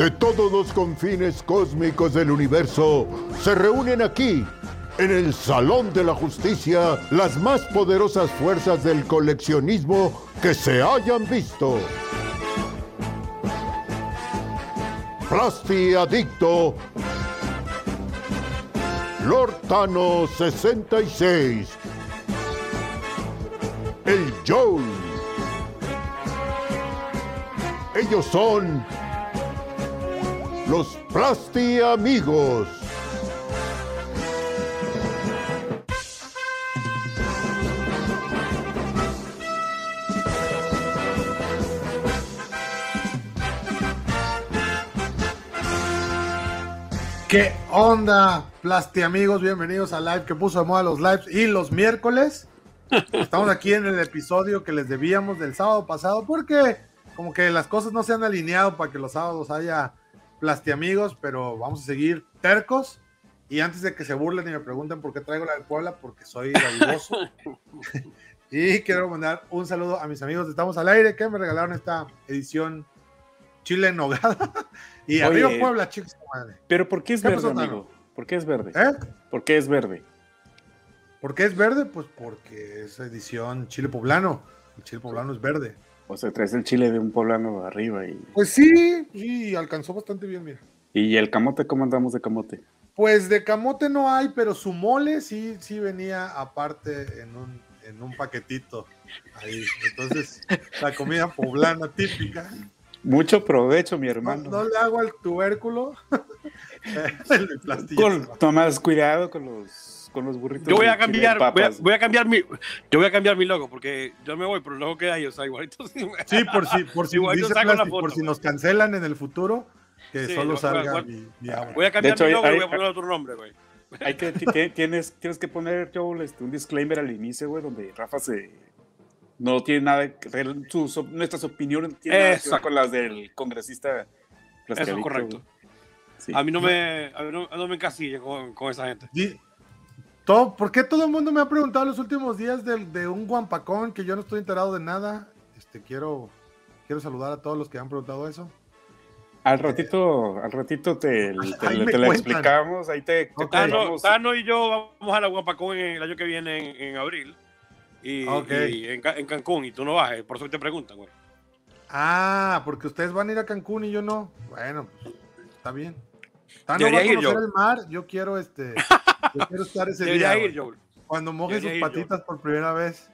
de todos los confines cósmicos del universo se reúnen aquí, en el Salón de la Justicia, las más poderosas fuerzas del coleccionismo que se hayan visto. Plasti Adicto, Lord Thanos 66, el Joel. Ellos son los Plasti Amigos. ¿Qué onda, Plasti amigos? Bienvenidos a Live que puso de moda los lives y los miércoles. Estamos aquí en el episodio que les debíamos del sábado pasado porque como que las cosas no se han alineado para que los sábados haya Plasti amigos, pero vamos a seguir tercos. Y antes de que se burlen y me pregunten por qué traigo la de Puebla, porque soy raivoso. y quiero mandar un saludo a mis amigos de Estamos al Aire que me regalaron esta edición Chile en Nogada. y Oye, arriba Puebla, chicos. Madre. Pero ¿por qué es ¿Qué verde, pasó, amigo? ¿Por qué es verde? ¿Eh? ¿Por qué es verde? ¿Por qué es verde? Pues porque es edición chile poblano. El chile poblano es verde. O sea, traes el chile de un poblano arriba y, Pues sí, sí, alcanzó bastante bien, mira. y el camote, ¿cómo andamos de camote? Pues de camote no hay, pero su mole sí, sí venía aparte en un, en un paquetito. Ahí. Entonces, la comida poblana típica. Mucho provecho, mi No, hermano. no le hago al tubérculo. El. Con, cuidado con los, con los burritos. Yo voy a cambiar, voy a, papas. voy a cambiar mi, yo voy a cambiar mi logo porque yo me voy, pero el logo queda ahí, o sea, igualito. Sí, por si, por si, dice foto, por si nos cancelan en el futuro, que Sí, solo no, salga igual- mi, mi agua. Voy a cambiar hecho, mi logo hay- y voy a poner otro nombre, güey. Hay que, ti- tienes, tienes que poner, Joel, este, un disclaimer al inicio, güey, donde Rafa se... No tiene nada que ver, sus nuestras opiniones tienen nada que ver con las del congresista. Eso es correcto. Sí. A mí no me, a mí no, no me encasille con, con esa gente. Todo, ¿Por qué todo el mundo me ha preguntado los últimos días de, de un guampacón que yo no estoy enterado de nada? Este, quiero, quiero saludar a todos los que han preguntado eso. Al ratito, al ratito te, te, Ahí me te la explicamos, ahí te, te Ok. Tano. Tano y yo vamos a la Guapacón en el año que viene en, en abril. Y, Ok. y en, en Cancún, y tú no vas, por eso te preguntan, güey. Ah, porque ustedes van a ir a Cancún y yo no. Bueno, pues, está bien. Tano va a Debería ir conocer yo. el mar, yo quiero este, yo quiero estar ese Debería día. ir. Joel. Cuando moje sus Debería ir yo. patitas por primera vez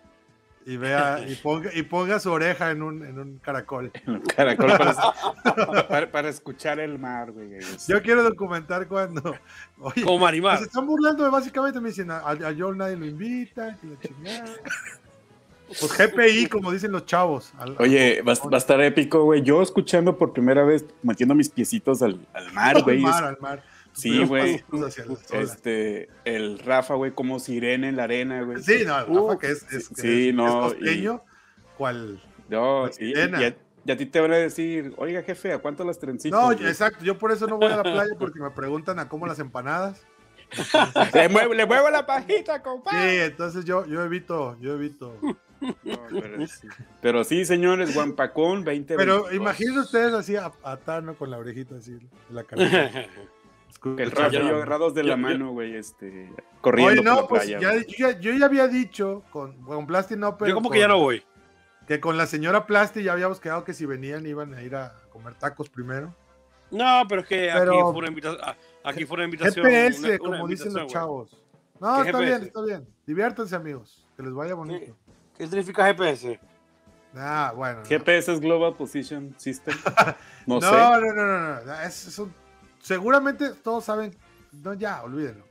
y vea y ponga, y ponga su oreja en un, en un caracol. Caracol para, para- para escuchar el mar, güey. Es- Yo quiero documentar cuando. Oye, Como Marimar. Se están burlando de básicamente, me dicen, a, a Joel nadie lo invita, que chingada. Pues GPI, como dicen los chavos. Al- Oye, va, a- va a estar épico, güey. Yo escuchando por primera vez, metiendo mis piecitos al, al mar, al güey. mar, es- al mar. Sí, güey. Este, el Rafa, güey, como sirena en la arena, güey. Sí, no, el Uh, Rafa que es, es, sí, es- no, es costeño, cual... No, y, y a, y a ti te van a decir, oiga, jefe, ¿a cuánto las trencitas? No, güey? exacto, yo por eso no voy a la playa porque me preguntan a cómo las empanadas. Le muevo, le muevo la pajita, Sí, compadre. entonces yo, yo evito, yo evito. No, pero, sí. Pero sí, señores, Guampacón 20 Pero imagínense ustedes así a, a Tano con la orejita así la cabeza. El Rafa y yo agarrados de yo- la yo- mano, güey, este, corriendo Oye, por no, la pues playa. ya, güey. yo, ya, yo ya había dicho con, con Plasti no, pero Yo como con- que ya no voy. que con la señora Plasti ya habíamos quedado que si venían iban a ir a comer tacos primero. No, pero es que aquí Pero- fue una invitación. Aquí fue una invitación. GPS, una- una como dicen los chavos. No, ¿Qué está GPS? bien, está bien. Diviértanse, amigos. Que les vaya bonito. ¿Qué significa GPS? Ah, bueno. no. GPS es Global Position System. No, No, sé. no, no, no, no. Es- es un- seguramente todos saben. No, ya, olvídenlo.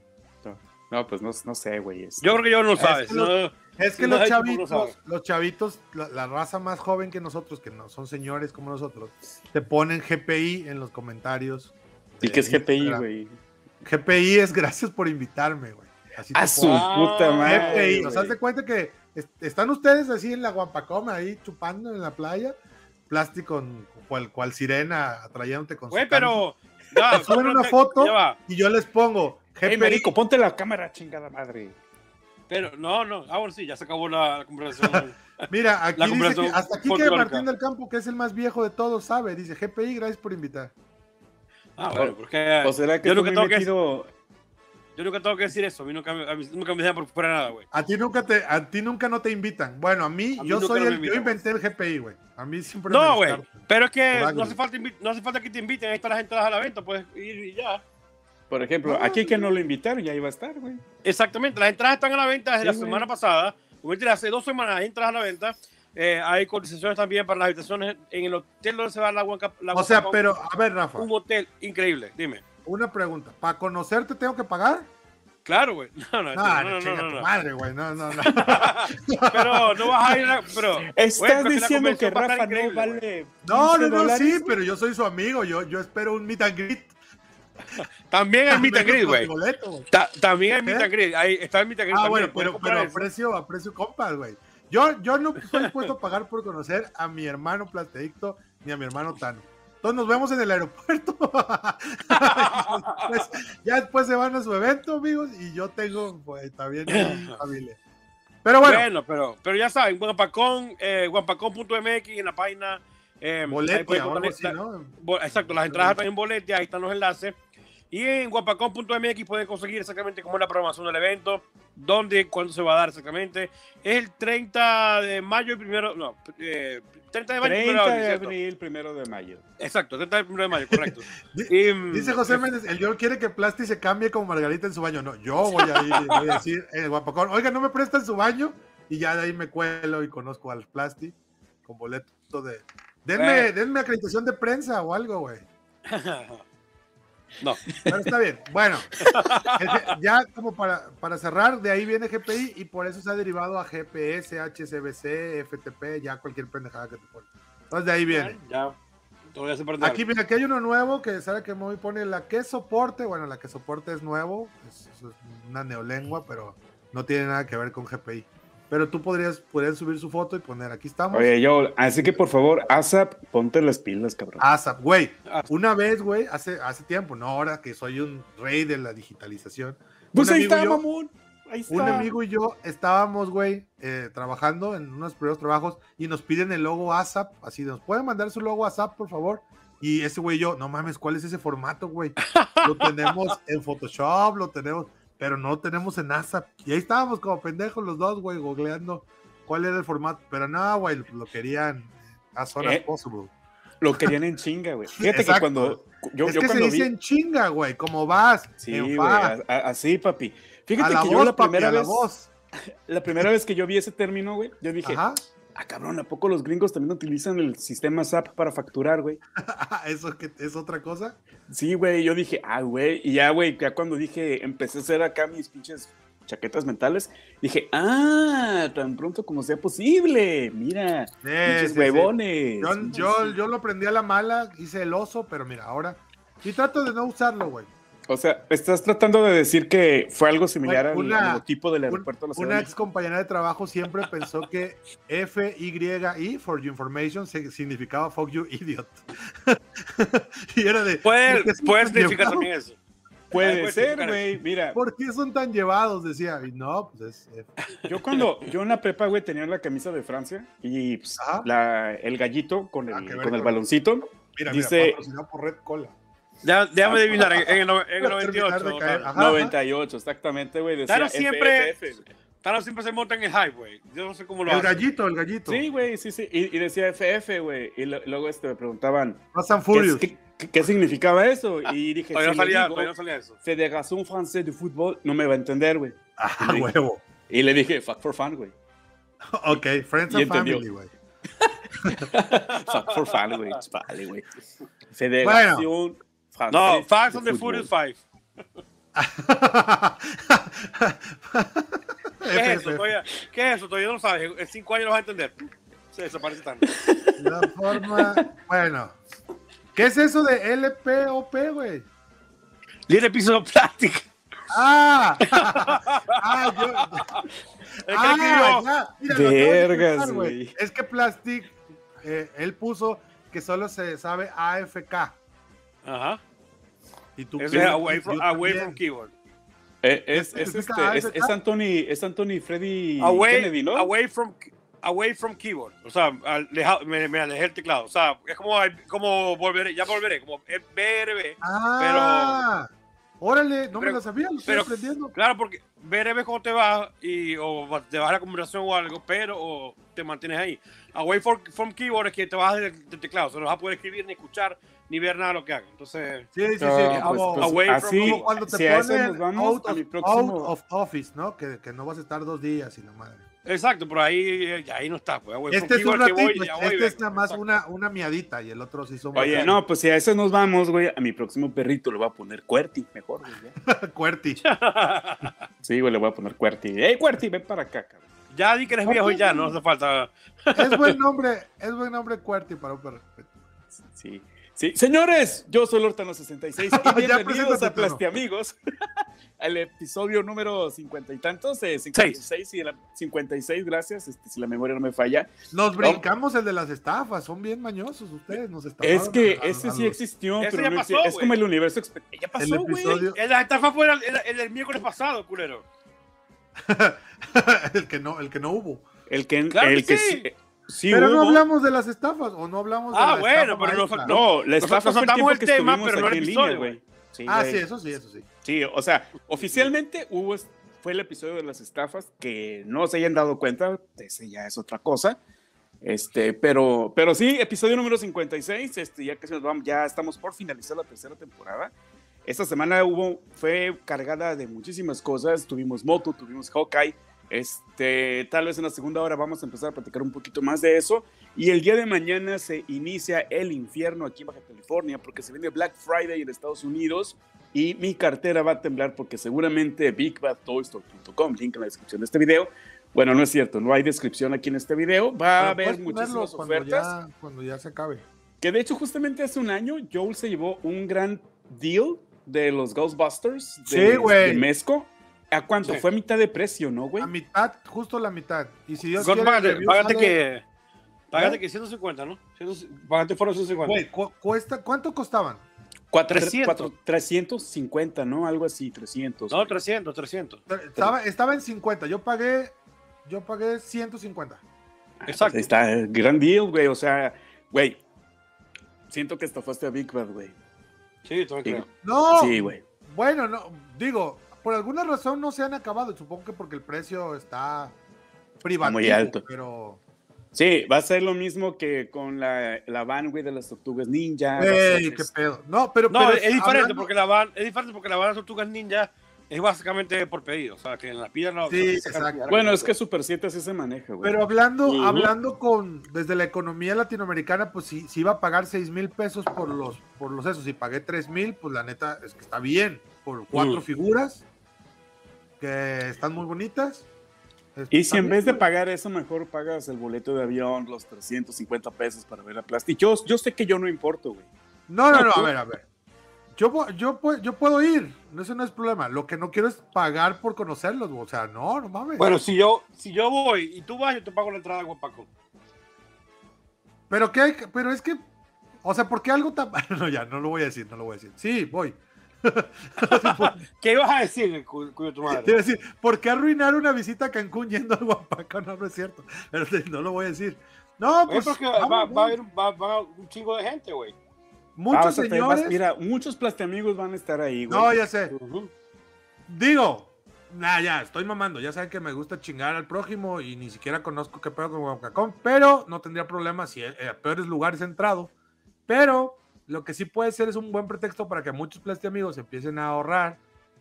No, pues no, no sé, güey. Yo creo que yo no Es sabes. que los- no- Es que los chavitos, los chavitos, la, la raza más joven que nosotros, que no son señores como nosotros, te ponen GPI en los comentarios. ¿Y qué es GPI, güey? GPI es gracias por invitarme, güey. Así te A su puta madre. GPI, o sea, haz de cuenta que est- están ustedes así en la Guapacoma, ahí chupando en la playa, plástico con cual, cual sirena atrayéndote con su Güey, canto. pero. Suben no una te- foto y yo les pongo Hey. Marico, ponte la cámara, chingada madre. Pero no, no. Ahora sí, ya se acabó la, la conversación. Mira, aquí dice que hasta aquí que. Martín del Campo, que es el más viejo de todos, sabe. Dice GPI, gracias por invitar. Ah, bueno, porque ¿O será que yo tú nunca me tengo que, metido... yo nunca tengo que decir eso. A mí nunca, me- a mí nunca me dejan por fuera nada, güey. A ti nunca te, a ti nunca no te invitan. Bueno, a mí, A mí yo soy no el, yo invitan. inventé el GPI, güey. A mí siempre me No, güey. Pero es que no hace, falta no hace falta que te inviten. Ahí están las entradas a la venta. Puedes ir y ya. Por ejemplo, aquí que no lo invitaron, ya iba a estar, güey. Exactamente. Las entradas están a la venta desde Sí, la semana pasada. O mentira, hace dos semanas hay entradas a la venta. Eh, hay cotizaciones también para las habitaciones en el hotel donde se va la Huanca. la O sea, Huanca- pero, a ver, Rafa, Un hotel increíble. Dime. Una pregunta. ¿Para conocerte tengo que pagar? Claro, güey. No, no, No, no, no, no, chinga no, tu no. madre, güey. No, no, no. Pero no vas a ir a. Pero, Estás diciendo que Rafa no vale No, 15 no, no, sí, pero yo soy su amigo. Yo, yo espero un meet and greet. También hay meet and greet, Con güey. Ta- También hay meet ¿Eh? and greet. Ahí está el meet and greet. Ah, también. bueno, pero, pero aprecio, aprecio compas, güey. Yo, yo no estoy dispuesto a pagar por conocer a mi hermano Plateadicto ni a mi hermano Tano. Entonces nos vemos en el aeropuerto. Pues, ya después se van a su evento, amigos, y yo tengo pues, también mi familia. Pero bueno, Bueno, pero, pero ya saben, Guapacón, eh, guapacón.mx en la página. Eh, boletia así, ¿no? Exacto, las entradas están en boletia, ahí están los enlaces. Y en guapacón.mx pueden conseguir exactamente cómo es la programación del evento, dónde, cuándo se va a dar exactamente. Es el 30 de mayo y primero, no, eh, 30 de mayo y 30 primero de abril, ¿cierto? abril, primero de mayo. Exacto, 30 de primero de mayo, correcto. Y, mm, Dice José Méndez, el Dior quiere que Plasti se cambie como Margarita en su baño. No, yo voy a ir y voy a decir, el guapacón, oiga, no me prestan su baño, y ya de ahí me cuelo y conozco al Plasti con boleto de. Denme, denme acreditación de prensa o algo, güey. no, Pero está bien. Bueno, ya como para, para cerrar, de ahí viene GPI y por eso se ha derivado a GPS, HCBC, FTP, ya cualquier pendejada que te pone. Entonces de ahí viene. ya. Aquí, mira, aquí hay uno nuevo que sabe que muy pone la que soporte. Bueno, la que soporte es nuevo, es, es una neolengua, pero no tiene nada que ver con GPI. Pero tú podrías, podrías subir su foto y poner aquí estamos. Oye, yo, así que por favor, ASAP, ponte las pilas, cabrón. ASAP, güey. Una vez, güey, hace, hace tiempo, no ahora que soy un rey de la digitalización. pues un ahí amigo y está, yo- mamón. Ahí está. Un amigo y yo estábamos, güey, eh, trabajando en unos primeros trabajos y nos piden el logo ASAP. Así, ¿nos pueden mandar su logo ASAP, por favor? Y ese güey y yo, no mames, ¿cuál es ese formato, güey? Lo tenemos en Photoshop, lo tenemos, pero no tenemos en ASAP. Y ahí estábamos como pendejos los dos, güey, googleando cuál era el formato. Pero no, güey, lo querían as soon as Eh, possible. Lo querían en chinga, güey. Fíjate Exacto. que cuando. Yo, es yo que se dice vi. en chinga, güey, como vas, Sí, güey, así, papi. Fíjate la que voz, yo la primera la vez. voz. La primera vez que yo vi ese término, güey, yo dije, Ajá. Ah, cabrón, ¿a poco los gringos también utilizan el sistema SAP para facturar, güey? Eso que es otra cosa. Sí, güey, yo dije, ah, güey, y ya, güey, ya cuando dije, empecé a hacer acá mis pinches chaquetas mentales, dije, ah, tan pronto como sea posible, mira, Sí, pinches sí, sí. huevones. Yo, yo, yo lo aprendí a la mala, hice el oso, pero mira, ahora. Y trato de no usarlo, güey. O sea, estás tratando de decir que fue algo similar una- al logotipo del Un- aeropuerto de la una ex compañera de trabajo siempre pensó que F-Y-I, for your information, significaba fuck you idiot. y era de. Puede, ¿por qué son puede tan significar llevados? también eso. Puede puede ser, güey, mira, ¿Por qué son tan llevados? Decía. Y no, pues es. F. yo cuando, yo en la prepa, güey, tenía la camisa de Francia y pues, la- el gallito con Ah, el, con el baloncito, Mira, Dice- mira, por Red Cola. Ya, déjame adivinar, en, en el, no- en el Para terminar 98. de caer. Tano. Ajá, ajá. 98, exactamente, güey, decía Tano siempre-. Tano siempre se monta en el hype, güey. Yo no sé cómo lo El hace. gallito, el gallito. Sí, güey, sí, sí. Y, y decía FF, güey. Y lo- luego este, me preguntaban, Fast and ¿qué, Furious. qué- qué- qué significaba eso? Y dije, Todavía si no le salía, digo todavía no salía eso. Federación Française de Fútbol, no me va a entender, güey. Ah, huevo. Y le dije, fuck for fun, güey. Ok, Friends Y and entendió. Family, güey. Fuck for fun, güey. Vale, güey. Federación No, Fast and the. Furious 5. ¿Qué es eso? Todavía, ¿Qué es eso? Todavía no lo sabes. En cinco años lo vas a entender. Se desaparece tanto. La forma. Bueno. ¿Qué es eso de LPOP, güey? Little Piece of Plastic. ¡Ah! ¡Ah! Yo, ah, ya. Mira, Vergas, güey. Es que Plastic, eh, él puso que solo se sabe AFK. Ajá. Y tú es away from, away from keyboard. Eh, es, ¿Qué es, este, es Anthony, es Anthony Freddy Away, Kennedy, ¿no? away from away from keyboard. O sea, aleja, me, me, alejé el teclado. O sea, es como, como volveré, ya volveré, como BRB. Ah, pero, órale, no me lo sabía, lo estoy aprendiendo. Claro, porque es cuando te vas y o te vas a la conversación o algo, pero o te mantienes ahí. Away from, from keyboard es que te vas del, teclado, o sea, no vas a poder escribir ni escuchar ni ver nada de lo que haga. Entonces, sí, sí, sí. Pues, pues, away así, from, como cuando te si ponen nos vamos out, a of, mi próximo... out of office, ¿no? Que, que no vas a estar dos días y la madre. Exacto, pero ahí, ahí no está. Pues, away este es un ratito, voy, este voy, es nada más una, una miadita y el otro sí somos. Oye, no, pues si a eso nos vamos, güey, a mi próximo perrito le voy a poner Cuerti, mejor, güey. Cuerti. sí, güey, le voy a poner Cuerti. ¡Ey, Cuerti, ven para acá, cabrón! Ya di que eres viejo y ya, no hace falta. es buen nombre, es buen nombre Cuerti para un perro. Sí. Sí, señores, yo soy Lortano66 y bienvenidos a Plastiamigos, al episodio número cincuenta y tantos, eh, 56 y el 56, gracias, este, si la memoria no me falla. Nos brincamos el de las estafas, son bien mañosos ustedes, nos estafaron. Es que a, ese a, sí existió, ese pero ya no pasó, es como el universo. Ya pasó, güey. La estafa fue el, el, el, miércoles pasado, culero. el, que no, el que no hubo. El que, claro el que, que sí. Sí, pero hubo. no hablamos de las estafas o no hablamos de ah, la bueno, estafa pero maestra. No, la estafa fue el tiempo el que tema, estuvimos pero no aquí el episodio, güey. Sí, ah, güey. sí, eso sí, eso sí. Sí, o sea, oficialmente hubo, fue el episodio de las estafas, que no se hayan dado cuenta, ese ya es otra cosa. Este, pero, pero sí, episodio número 56, este, ya que nos vamos, ya estamos por finalizar la tercera temporada. Esta semana hubo, fue cargada de muchísimas cosas, tuvimos Moto, tuvimos Hawkeye, este, tal vez en la segunda hora vamos a empezar a platicar un poquito más de eso. Y el día de mañana se inicia el infierno aquí en Baja California porque se viene Black Friday en Estados Unidos y mi cartera va a temblar porque seguramente bigbadtoystore.com, link en la descripción de este video. Bueno, no es cierto, no hay descripción aquí en este video. Va a haber muchísimas ofertas. Cuando ya, cuando ya se acabe. Que de hecho, justamente hace un año, Joel se llevó un gran deal de los Ghostbusters de, Sí, de Mezco. ¿A cuánto? Sí. Fue a mitad de precio, ¿no, güey? A mitad, justo la mitad. Y si Dios God, quiere, págate, review págate sale- que. Págate ¿Eh? que 150, ¿no? 100 Págate fueron 150. Güey, cu- cuesta, ¿cuánto costaban? Cuatro- 300. cuatro- 350, ¿no? Algo así, 300. No, 300, 300. Estaba, estaba en 50. Yo pagué, yo pagué 150. Exacto. Ahí está, gran deal, güey. O sea, güey, siento que estafaste a Big Bad, güey. Sí, todo. No. Sí, güey. Bueno, no, digo, por alguna razón no se han acabado. Supongo que porque el precio está privativo. muy alto. Pero, Sí, va a ser lo mismo que con la, la van, güey, de las tortugas ninja. ey, qué pedo. No, pero, No, pero es, diferente hablando- porque la van, es diferente porque la van de Tortugas Ninja es básicamente por pedido. O sea, que en la pida no. Sí, exacto. Bueno, es que Super 7 así se maneja, güey. Pero hablando, hablando con desde la economía latinoamericana, pues si, si iba a pagar 6 mil pesos por los, por los esos, y pagué 3 mil, pues la neta es que está bien. Por cuatro Mm. figuras que están muy bonitas. Y Está si en vez de güey. pagar eso, mejor pagas el boleto de avión, los 350 pesos para ver a Plastic. Yo, yo sé que yo no importo, güey. No, no, no, a ver, a ver. Yo, yo, yo puedo ir, eso no es problema. Lo que no quiero es pagar por conocerlos, o sea, no, no mames. Bueno, si yo, si yo voy y tú vas, yo te pago la entrada de Guapaco. Pero qué hay, que- pero es que, o sea, ¿por qué algo tan... No, ya, no lo voy a decir, no lo voy a decir. Sí, voy. ¿Qué ibas a decir, cu- cuyo tu Te iba a madre? decir, ¿por qué arruinar una visita a Cancún yendo al Guapaco? No, no es cierto. Pero te- no lo voy a decir. No, pues. pero es que vamos, va, va a haber va, va un chingo de gente, güey. Muchos Vas a tener- vas- señores. mira, muchos plastiamigos van a estar ahí, güey. no, ya sé. Digo, nah, ya, estoy mamando. Ya saben que me gusta chingar al prójimo y ni siquiera conozco qué pedo con Guapacón, pero no tendría problema si eh, a peores lugares he entrado. Pero lo que sí puede ser es un buen pretexto para que muchos plastiamigos empiecen a ahorrar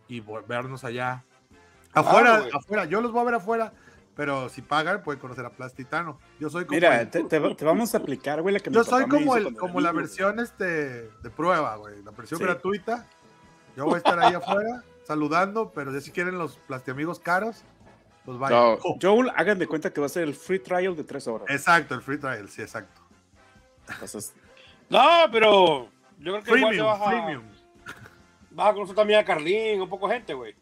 y vol- vernos allá. Afuera, güey. afuera. Yo los voy a ver afuera, pero si pagan, pueden conocer a Plastitano. Yo soy como. Mira, el- te, te va- te vamos a aplicar, güey, la que yo soy como, el, como la versión este, de prueba, güey. La versión Sí. gratuita. Yo voy a estar ahí afuera saludando, pero ya si quieren los plastiamigos caros, pues güey. vaya. No, Joel, hagan de cuenta que va a ser el free trial de tres horas. Exacto, el free trial, sí, exacto. Entonces, No, pero yo creo que igual te Premium, vas a, premium. vas a conocer también a Carlín, un poco gente, güey.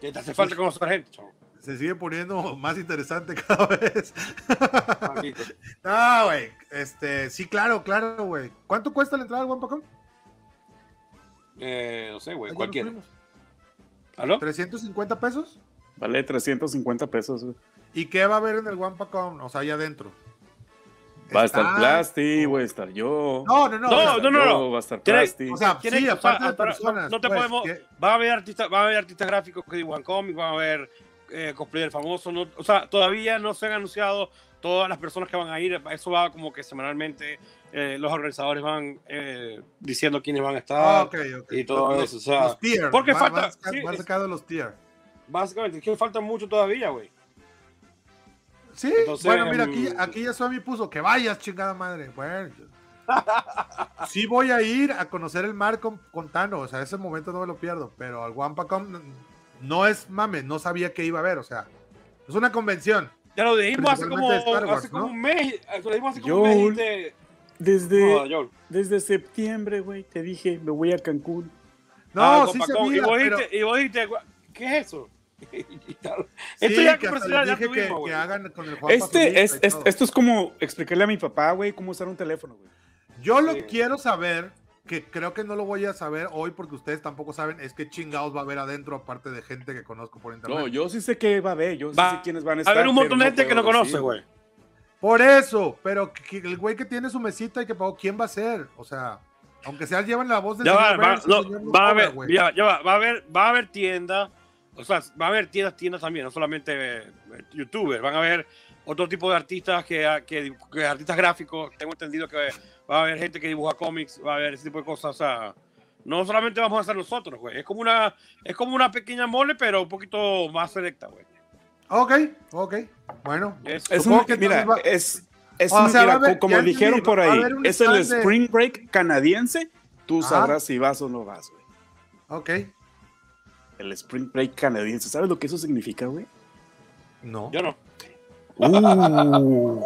Que te hace falta conocer gente, chavo. Se sigue poniendo más interesante cada vez. No, güey. Este, sí, claro, claro, güey. ¿Cuánto cuesta la entrada al Guampacón? Eh, no sé, güey, cualquiera. ¿Aló? ¿350 pesos? Vale 350 pesos. güey. ¿Y qué va a haber en el Wampacom? O sea, allá adentro. Va a estar Plasti, voy a estar yo. No, no, no. No, no, no, no. Va a estar Plasti. O sea, sí, aparte de personas. no te pues, podemos- que- Va a haber artistas, va a haber artistas gráficos que dibujan cómics, va a haber eh, cosplayer famosos, no- o sea, todavía no se han anunciado todas las personas que van a ir, eso va como que semanalmente eh, los organizadores van eh, diciendo quiénes van a estar, Ah, ok, ok. y todo Los- eso, o sea, los tier. porque va- falta- va a sacar- sí, va a es- sacar de los tier. básicamente, es que falta mucho todavía, güey. Sí, Entonces, bueno, mira, aquí, mm, aquí ya Suami puso que vayas, chingada madre. Bueno, sí voy a ir a conocer el mar con, con Tano, o sea, ese momento no me lo pierdo, pero al Wampacom no- no es mame, no sabía que iba a haber, o sea, es una convención. Ya lo dijimos hace como, Wars, hace como ¿no? un mes, lo dijimos hace como Yo- un mes Desde, No, Joel. desde septiembre, güey, te dije, me voy a Cancún. No, Ah, sí sabía, y, vos pero dijiste, y vos dijiste, ¿qué es eso? Sí, Esto ya que ya hagan con el Este es, esto es como explicarle a mi papá, güey, cómo usar un teléfono, güey. Yo lo Sí. quiero saber, que creo que no lo voy a saber hoy porque ustedes tampoco saben, es que chingados va a haber adentro, aparte de gente que conozco por internet. No, yo sí sé que va a haber, yo sí Va sé quiénes van a A estar. ver, un montón de gente que no conoce, güey. Por eso, pero que- el güey que tiene su mesita y que pagó, ¿quién va a ser? O sea, aunque sea llevan la voz del Ya va, señor va, Burns, el no, señor no va a haber, güey. ya, ya va, va a haber, va a haber tiendas, o sea, va a haber tiendas, tiendas también, no solamente eh, youtubers, van a haber otro tipo de artistas que, que, que artistas gráficos, tengo entendido que va a haber gente que dibuja cómics, va a haber ese tipo de cosas, o sea, no solamente vamos a hacer nosotros, güey, es como una, es como una pequeña mole, pero un poquito más selecta, güey. Ok, ok. Bueno, Es- Es un, que mira, va- es, es O un- sea, va mira, co- como dijeron por ahí, un es el de- Spring Break canadiense, tú Ajá. sabrás si vas o no vas, güey. ok. El Spring Break canadiense, ¿sabes lo que eso significa, güey? No. Yo no. Uh.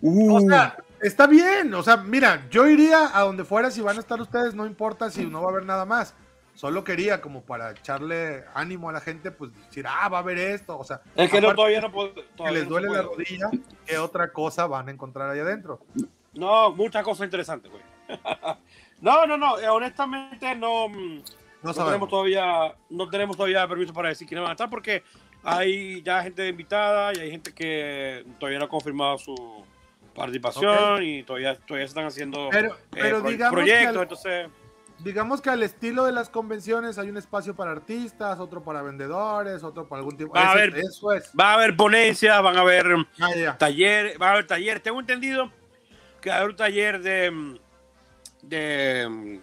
Uh. O sea, está bien. O sea, mira, yo iría a donde fuera si van a estar ustedes, no importa si no va a haber nada más. Solo quería como para echarle ánimo a la gente, pues decir, ah, va a haber esto. O sea, Es que no, todavía no puedo. que todavía les no se duele la rodilla, ¿qué otra cosa van a encontrar ahí adentro? No, muchas cosas interesantes, güey. no, no, no, eh, honestamente no, mm, No no tenemos todavía, no tenemos todavía permiso para decir quiénes van a estar porque hay ya gente invitada y hay gente que todavía no ha confirmado su participación y todavía, todavía se están haciendo Pero, eh, pro- proyectos, que al, entonces digamos que al estilo de las convenciones hay un espacio para artistas, otro para vendedores, otro para algún tipo. Va a haber- Eso es. va a haber ponencias, van a haber Ah, talleres, va a haber talleres. Tengo entendido que va a haber un taller de, de,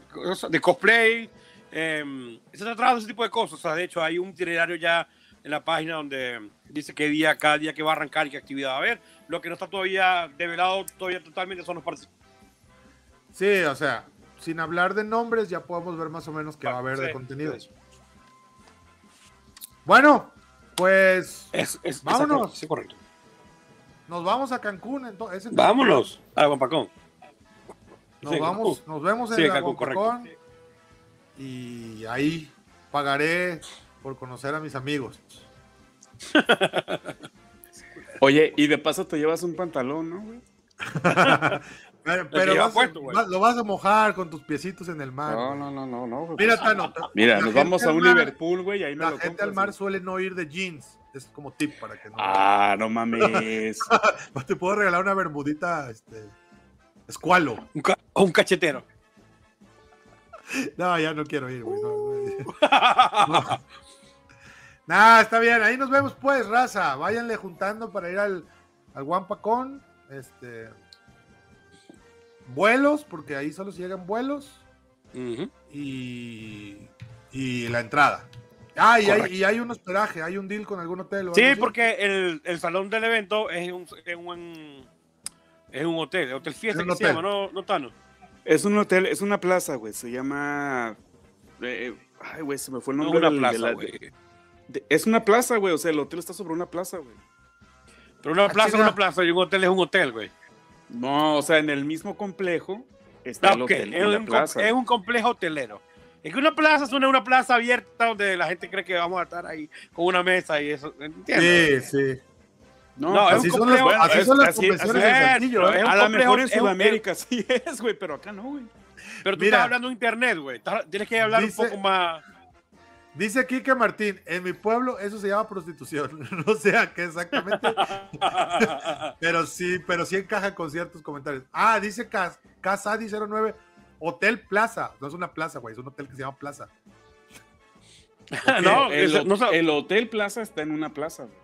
de cosplay. Eh, se está trabajando ese tipo de cosas. O sea, de hecho, hay un itinerario ya en la página donde dice qué día, cada día que va a arrancar y qué actividad va a haber. Lo que no está todavía develado todavía totalmente son los participantes. Sí, o sea, sin hablar de nombres, ya podemos ver más o menos qué va a haber de contenido. sí. Bueno, pues Es, es, Vámonos. Sí, correcto. nos vamos a Cancún. Entonces, Vámonos a Guampacón. Nos vamos, nos vemos en Cancún, correcto. Y ahí pagaré por conocer a mis amigos. Oye, y de paso te llevas un pantalón, ¿no, güey? Pero, vas- puesto, lo vas a mojar con tus piecitos en el mar. No, no, no, no, no. Mira, Tano, Mira, la nos gente vamos a un mar- Liverpool, güey, y ahí me La lo gente compras, al mar suele no ir de jeans. Es como tip para que no. Ah, no mames. Te puedo regalar una bermudita, este. Escualo. Un, ca- un cachetero. No, ya no quiero ir, güey. no, no. Nah, está bien. Ahí nos vemos, pues, raza. Váyanle juntando para ir al, al Wampacón. Este. Vuelos, porque ahí solo se llegan vuelos. Y. Y la entrada. Ah, y hay, Correcto. y hay un hospedaje, hay un deal con algún hotel. o Sí, algo porque el, el salón del evento es un, es un, es un hotel, hotel fiesta Es se llama, ¿no, no Tano? Es un hotel, es una plaza, güey. Se llama. eh, ay, güey, se me fue el No nombre. una del- de plaza, la- güey. de- es una plaza, güey. O sea, el hotel está sobre una plaza, güey. Pero una plaza es una plaza y un hotel es un hotel, güey. No, o sea, en el mismo complejo está Ah, el ok, hotel. Es, la un, com- plaza. es un complejo hotelero. Es que una plaza es una, una plaza abierta donde la gente cree que vamos a estar ahí con una mesa y eso. ¿Entiendes? Sí, sí. No, No, es Así un son, así es- son las así- convenciones así- pero ¿eh? es un a lo complejo- mejor en es un- Sudamérica sí es, güey, pero acá no, güey. Pero tú Mira. estás hablando de internet, güey. Tienes que hablar Dice- un poco más. Dice Quique Martín, en mi pueblo eso se llama prostitución. no sé a qué exactamente, pero sí, pero sí encaja con ciertos comentarios. Ah, dice Cas Casadi09, Hotel Plaza. No es una plaza, güey, es un hotel que se llama Plaza. no, el, no el Hotel Plaza está en una plaza. güey.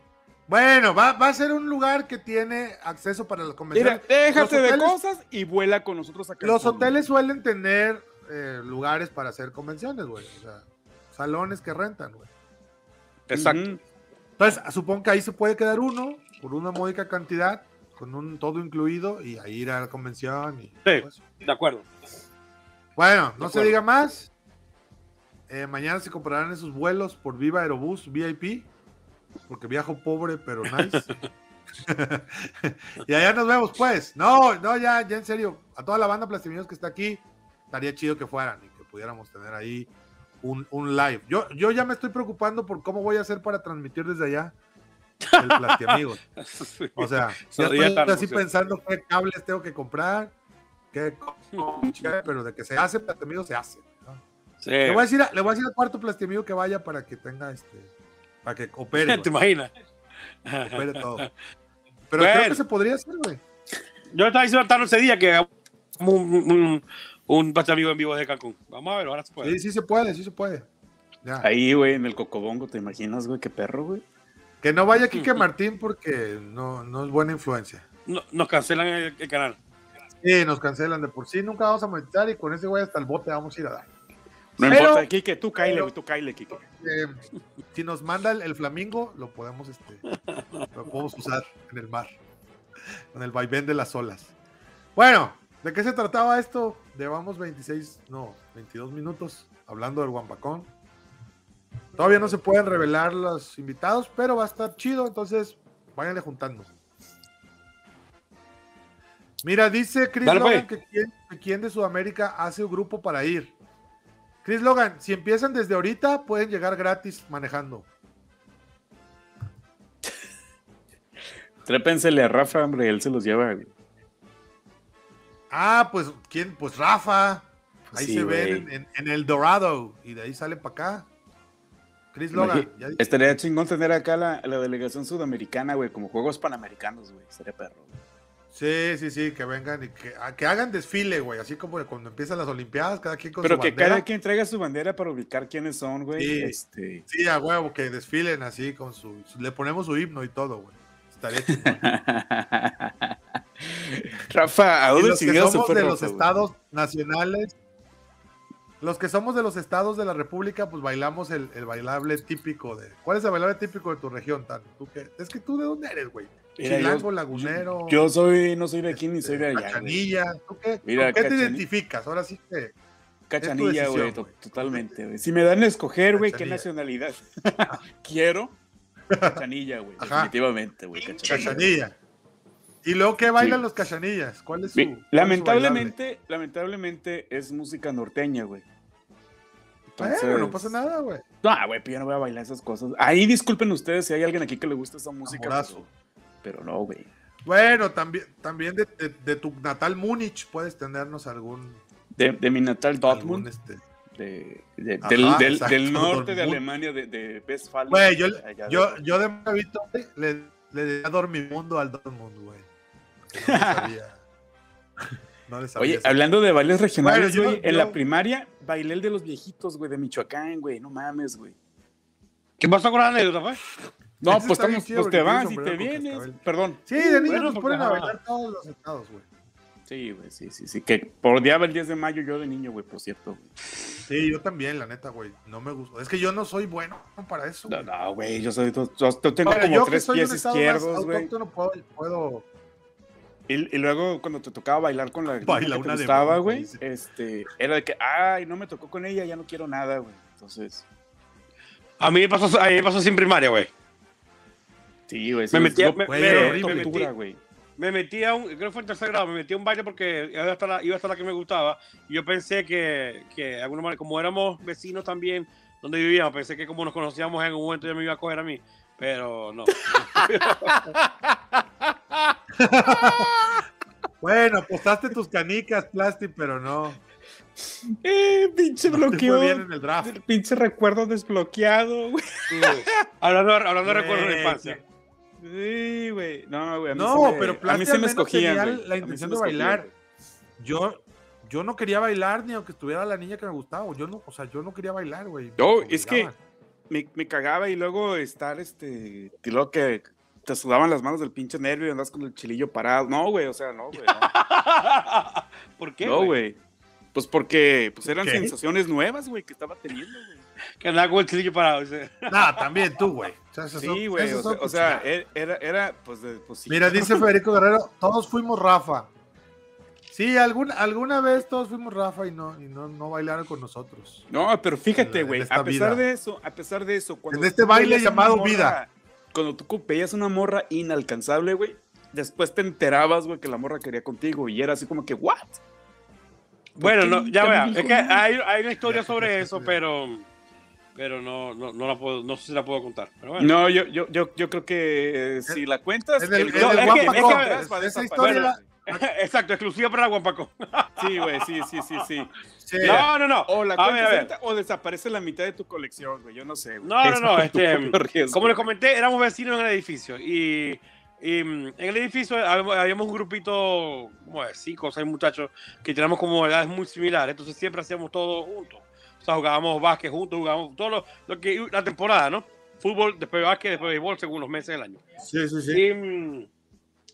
Bueno, va, va a ser un lugar que tiene acceso para las Mira, convenciones. déjate Los de cosas y vuela con nosotros acá. Los hoteles suelen tener eh, lugares para hacer convenciones, güey. O sea, salones que rentan, güey. Exacto. Entonces, supongo que ahí se puede quedar uno por una módica cantidad, con un todo incluido, y ahí ir a la convención. Y eso. De acuerdo. Bueno, no De se acuerdo. diga más. Eh, mañana se comprarán esos vuelos por Viva Aerobús VIP, porque viajo pobre, pero nice. y allá nos vemos, pues. No, no, ya, ya en serio. A toda la banda Plastimillos que está aquí, estaría chido que fueran y que pudiéramos tener ahí un, un live. Yo, yo ya me estoy preocupando por cómo voy a hacer para transmitir desde allá el Plastiamigos. O sea, ya estoy así sí. pensando qué cables tengo que comprar, qué, pero de que se hace Plastiamigos se hace. ¿no? Sí. Le voy a decir, a- le voy a decir al cuarto Plastimigo que vaya para que tenga este, para que opere, ¿Te imaginas? opere todo. Pero Bueno. creo que se podría hacer, güey. Yo estaba diciendo a Tano ese día que un, un, un amigo en vivo de Cancún. Vamos a ver, ahora se puede. Sí, sí se puede, sí se puede. Ya. Ahí, güey, en el Cocobongo, ¿te imaginas, güey? Qué perro, güey. Que no vaya Quique Martín porque no, no es buena influencia. No- nos cancelan el, el canal. Sí, nos cancelan de por sí, nunca vamos a monetizar y con ese güey hasta el bote vamos a ir a dar. No Pero- importa, tú caile, tú caile. Eh, si nos manda el, el flamingo, lo podemos, este, lo podemos usar en el mar, con el vaivén de las olas. Bueno, ¿de qué se trataba esto? Llevamos 26, no, 22 minutos hablando del Guampacón. Todavía no se pueden revelar los invitados, pero va a estar chido, entonces váyanle juntando. Mira, dice Chris Logan que quién de Sudamérica hace un grupo para ir. Chris Logan, si empiezan desde ahorita, pueden llegar gratis manejando. Trépensele a Rafa, hombre, él se los lleva, güey. Ah, pues, ¿quién? Pues Rafa. Ahí Sí, se güey. ven en, el Dorado y de ahí salen para acá. Chris Logan. Ya- Estaría chingón tener acá la, la delegación sudamericana, güey, como juegos panamericanos, güey. Sería perro. güey. Sí, sí, sí, que vengan y que, a- que hagan desfile, güey. Así como cuando empiezan las Olimpiadas, cada quien con Pero su que bandera. cada quien traiga su bandera para ubicar quiénes son, güey. Sí. Este. Sí, a huevo, que desfilen así con su. Le ponemos su himno y todo, güey. Estaría. Rafa, ¿a Y los que somos de Rafa, los güey? estados nacionales, los que somos de los estados de la República, pues bailamos el, el bailable típico de. ¿Cuál es el bailable típico de tu región, Tano? ¿Tú qué? Es que tú de dónde eres, güey. Mira, Chilango, yo- lagunero. Yo soy, no soy de aquí ni soy de allá. Cachanilla. ¿Tú qué? Mira, ¿Con qué te identificas? Ahora sí que. Cachanilla, güey, to- güey. totalmente, güey. Si me dan a escoger, güey, qué nacionalidad quiero, Cachanilla, güey, definitivamente, güey, Cachanilla. Cachanilla. ¿Y luego qué bailan Sí. los cachanillas? ¿Cuál es su. Es? Lamentablemente, lamentablemente es música norteña, güey. Bueno, Entonces- no pasa nada, güey. No, güey, pero yo no voy a bailar esas cosas. Ahí disculpen ustedes si hay alguien aquí que le gusta esa música. Pero, pero no, güey. Bueno, también, también de, de- de tu natal Múnich puedes tenernos algún. De, de mi natal Dortmund, este, de, de- Ajá, del, del- norte de. Alemania, de, de Westfalia. Güey, yo, yo, de- yo de Mavito le, le di a Dormimundo al Dortmund, güey. No le sabía. No le sabía. Oye, hablando de bailes regionales, Bueno, yo- güey, en yo- la primaria bailé el de los viejitos, güey, de Michoacán, güey, no mames, güey. ¿Qué pasó con la anécdota, pues? No, pues, estamos, chido pues te vas y te vienes. Perdón. Sí, de niños Bueno, nos ponen a bailar todos los estados, güey. Sí, güey, sí, sí, sí. Que por odiaba el 10 de mayo yo de niño, güey, por cierto. Sí, yo también, la neta, güey. No me gusta. Es que yo no soy bueno para eso. No, güey. no, güey, yo soy. Yo, yo tengo Ahora, como yo tres pies izquierdos, güey. autóctono, puedo, puedo Y, y luego cuando te tocaba bailar con la Baila que te gustaba, güey, este, era de que, ay, no me tocó con ella, ya no quiero nada, güey. Entonces, A mí me pasó, a mí me pasó sin primaria, güey. Sí, güey. sí, Me metí me- metí- metí a un, creo que fue en tercer grado, me metí a un baile porque iba a estar la, iba a estar la que me gustaba. Y yo pensé que, que de alguna manera, como éramos vecinos también donde vivíamos, pensé que como nos conocíamos en un momento ya me iba a coger a mí. Pero no. Bueno, apostaste tus canicas, Plasti, pero no. Eh, pinche No te fue bloqueo. bien en el draft. El pinche recuerdo desbloqueado, güey. Sí, hablando, hablando de recuerdos de infancia. Sí, güey. No, güey. No, me- pero a mí al me escogían, la intención de bailar. Yo, yo no quería bailar ni aunque estuviera la niña que me gustaba. Yo no, o sea, yo no quería bailar, güey. No, es que-. Me, me cagaba y luego estar, este, y luego que te sudaban las manos del pinche nervio y andas con el chilillo parado. No, güey, o sea, no, güey. No, ¿Por qué? No, güey. Pues porque pues eran ¿Qué? sensaciones nuevas, güey, que estaba teniendo, güey. Que andaba con el chilillo parado. Nah, también tú, güey. O sea, Sí, güey. O son sea, o tus sea, chingadas. e- era, era, pues, de, pues sí. Mira, dice Federico Guerrero, todos fuimos Rafa. Sí, alguna, alguna vez todos fuimos Rafa y no, y no, no bailaron con nosotros. No, pero fíjate, güey, a pesar vida. de eso, a pesar de eso, cuando En este baile llamado morra- vida. Cuando tú veías una morra inalcanzable, güey, después te enterabas, güey, que la morra quería contigo y era así como que, ¿what? Bueno, no, ya vea, es que hay, hay una historia sobre eso, pero pero no, no, no la puedo, no sé si la puedo contar. Pero bueno. No, yo, yo, yo, yo creo que eh, si la cuentas, Es del- el- es del es que- es que Exacto, exclusiva para Guampaco. Sí, güey, sí, sí, sí, sí. Sí. No, no, no. O la A ver, a ver. o desaparece la mitad de tu colección, güey, yo no sé. güey. No, no, no, este. Como les comenté, éramos vecinos en el edificio y, y, mm, en el edificio habíamos, habíamos un grupito, como de cinco o seis muchachos que teníamos como edades muy similares, entonces siempre hacíamos todo juntos. O sea, jugábamos básquet juntos, jugábamos todo lo, lo que la temporada, ¿no? Fútbol, después básquet, después béisbol, según los meses del año. Sí, sí, sí. Y, mm,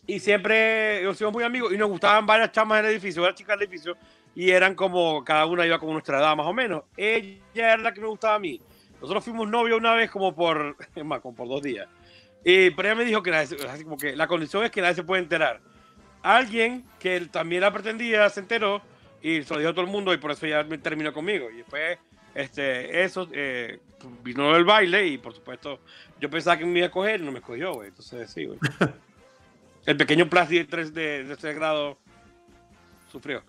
y siempre nos hicimos muy amigos y nos gustaban varias chamas del edificio, varias chicas del edificio, y eran como, cada una iba como nuestra edad más o menos. Ella era la que me gustaba a mí. Nosotros fuimos novios una vez como por, más, como por dos días. Y, pero ella me dijo que, nadie así como que la condición es que nadie se puede enterar. Alguien que él también la pretendía se enteró y se lo dijo a todo el mundo y por eso ya terminó conmigo. Y después, este, eso, eh, vino el baile y por supuesto yo pensaba que me iba a coger y no me escogió, güey. Entonces, sí, güey. El pequeño Plasti de 3 de, de grado sufrió.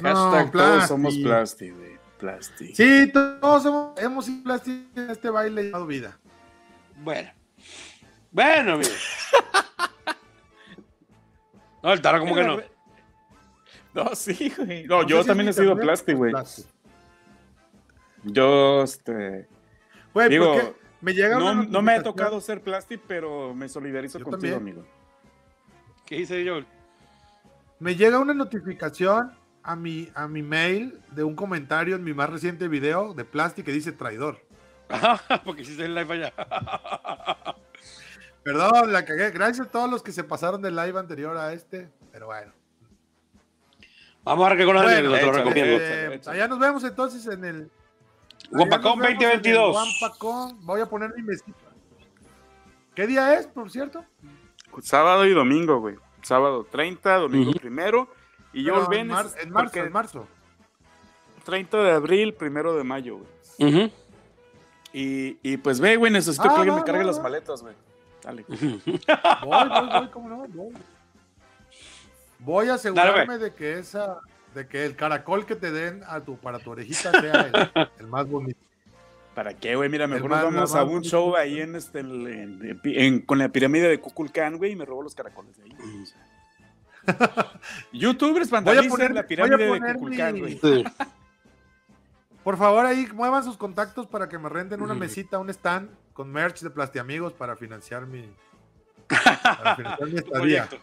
No, Hashtag todos somos plasti, güey. Plasti. Sí, todos hemos, hemos sido Plasti en este baile llamado vida. Bueno. Bueno, mire. No, el Taro como que no. No, sí, güey. No, No yo también he sido plasti, güey. Yo, este. Güey, Digo, porque me llega No, una no me ha tocado ser plasti, pero me solidarizo Yo contigo, también. amigo. ¿Qué dice yo? Me llega una notificación a mi, a mi mail de un comentario en mi más reciente video de Plasti que dice traidor. Porque hiciste el live allá. Perdón, la cagué. Gracias a todos los que se pasaron del live anterior a este. Pero bueno. Vamos a arrancar con las Bueno, anécdotas, te lo échale, recomiendo. échale, Eh, allá nos vemos entonces en el. El 2022. Guapacón. Voy a poner mi mesita. ¿Qué día es, por cierto? Sábado y domingo, güey. Sábado 30, domingo Ujú. primero. Y yo volví en, mar- en marzo, en marzo. 30 de abril, primero de mayo, güey. Ujú. Y, y pues ve, güey, necesito Ah, que alguien va, me cargue va, las va. maletas, güey. Dale. Voy, voy, voy, cómo no, voy. Voy a asegurarme de que esa, de que el caracol que te den a tu, para tu orejita sea el, el más bonito. ¿Para qué, güey? Mira, mejor nos vamos a un show ahí en este, en- en- en- con la pirámide de Kukulcán, güey, y me robo los caracoles de ahí. güey. Youtubers Voy a vandalicen poner, la pirámide de mi- güey. Sí. Por favor, ahí muevan sus contactos para que me renten una Ujú. mesita, un stand con merch de Plastiamigos para financiar mi, para financiar mi estadía. proyecto.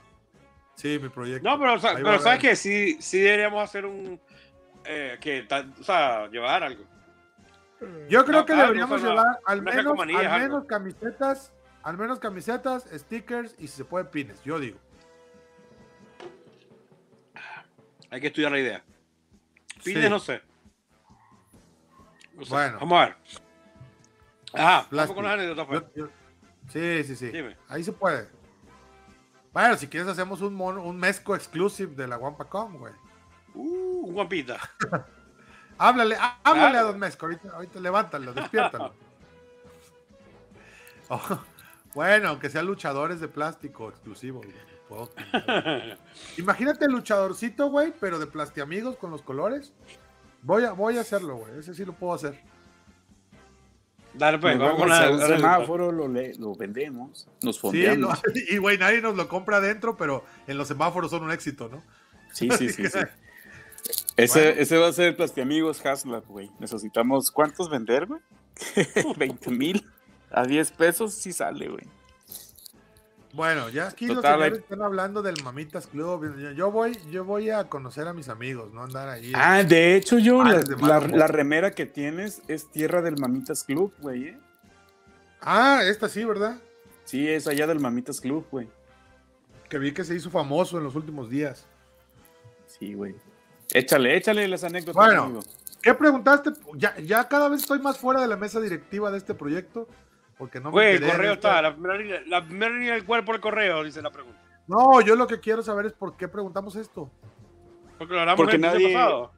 Sí, mi proyecto. No, pero, o sea, pero sabes que sí, sí deberíamos hacer un. Eh, que, o sea, llevar algo. Yo creo No, que deberíamos llevar al una menos, al algo. menos camisetas, al menos camisetas, stickers y si se puede pines, yo digo. Hay que estudiar la idea. Pines, Sí. no sé. No sé. Bueno. Vamos a ver. Ajá, con las anécdotas. pues. Yo- yo- sí, sí, sí. Dime. Ahí se puede. Bueno, si quieres hacemos un, mon- un mezco exclusive de la Wampacom, güey. Uh, guapita. Háblale, há- háblale Claro. a Don Mezco, ahorita, ahorita levántalo, despiértalo. Oh, bueno, aunque sean luchadores de plástico exclusivos, güey. Imagínate el luchadorcito, güey, pero de plastiamigos con los colores. Voy a, voy a hacerlo, güey. Ese sí lo puedo hacer. Dale, pues, Nos vamos con vamos a un semáforo, lo, vendemos, nos Sí, fondeamos. no, y güey, nadie nos lo compra adentro, pero en los semáforos son un éxito, ¿no? Sí, sí, sí, sí. Ese, Bueno. ese va a ser Plastiamigos Haslab, güey. Necesitamos, ¿cuántos vender, güey? 20 mil a 10 pesos, sí sale, güey. Bueno, ya aquí Total, los señores están hablando del Mamitas Club. Yo- voy, yo voy a conocer a mis amigos, no andar ahí. Ah, de hecho, yo, la, de la remera que tienes es tierra del Mamitas Club, güey. ¿eh? Ah, esta sí, ¿verdad? Sí, es allá del Mamitas Club, güey. Que vi que se hizo famoso en los últimos días. Sí, güey. Échale, échale las anécdotas, Bueno. amigo. ¿Qué preguntaste? Ya, ya cada vez estoy más fuera de la mesa directiva de este proyecto. Porque no me Güey, el correo está, la primera, línea, la primera línea del cuerpo del correo, dice la pregunta. No, yo lo que quiero saber es por qué preguntamos esto. Porque lo hablamos Porque en el nadie- pasado.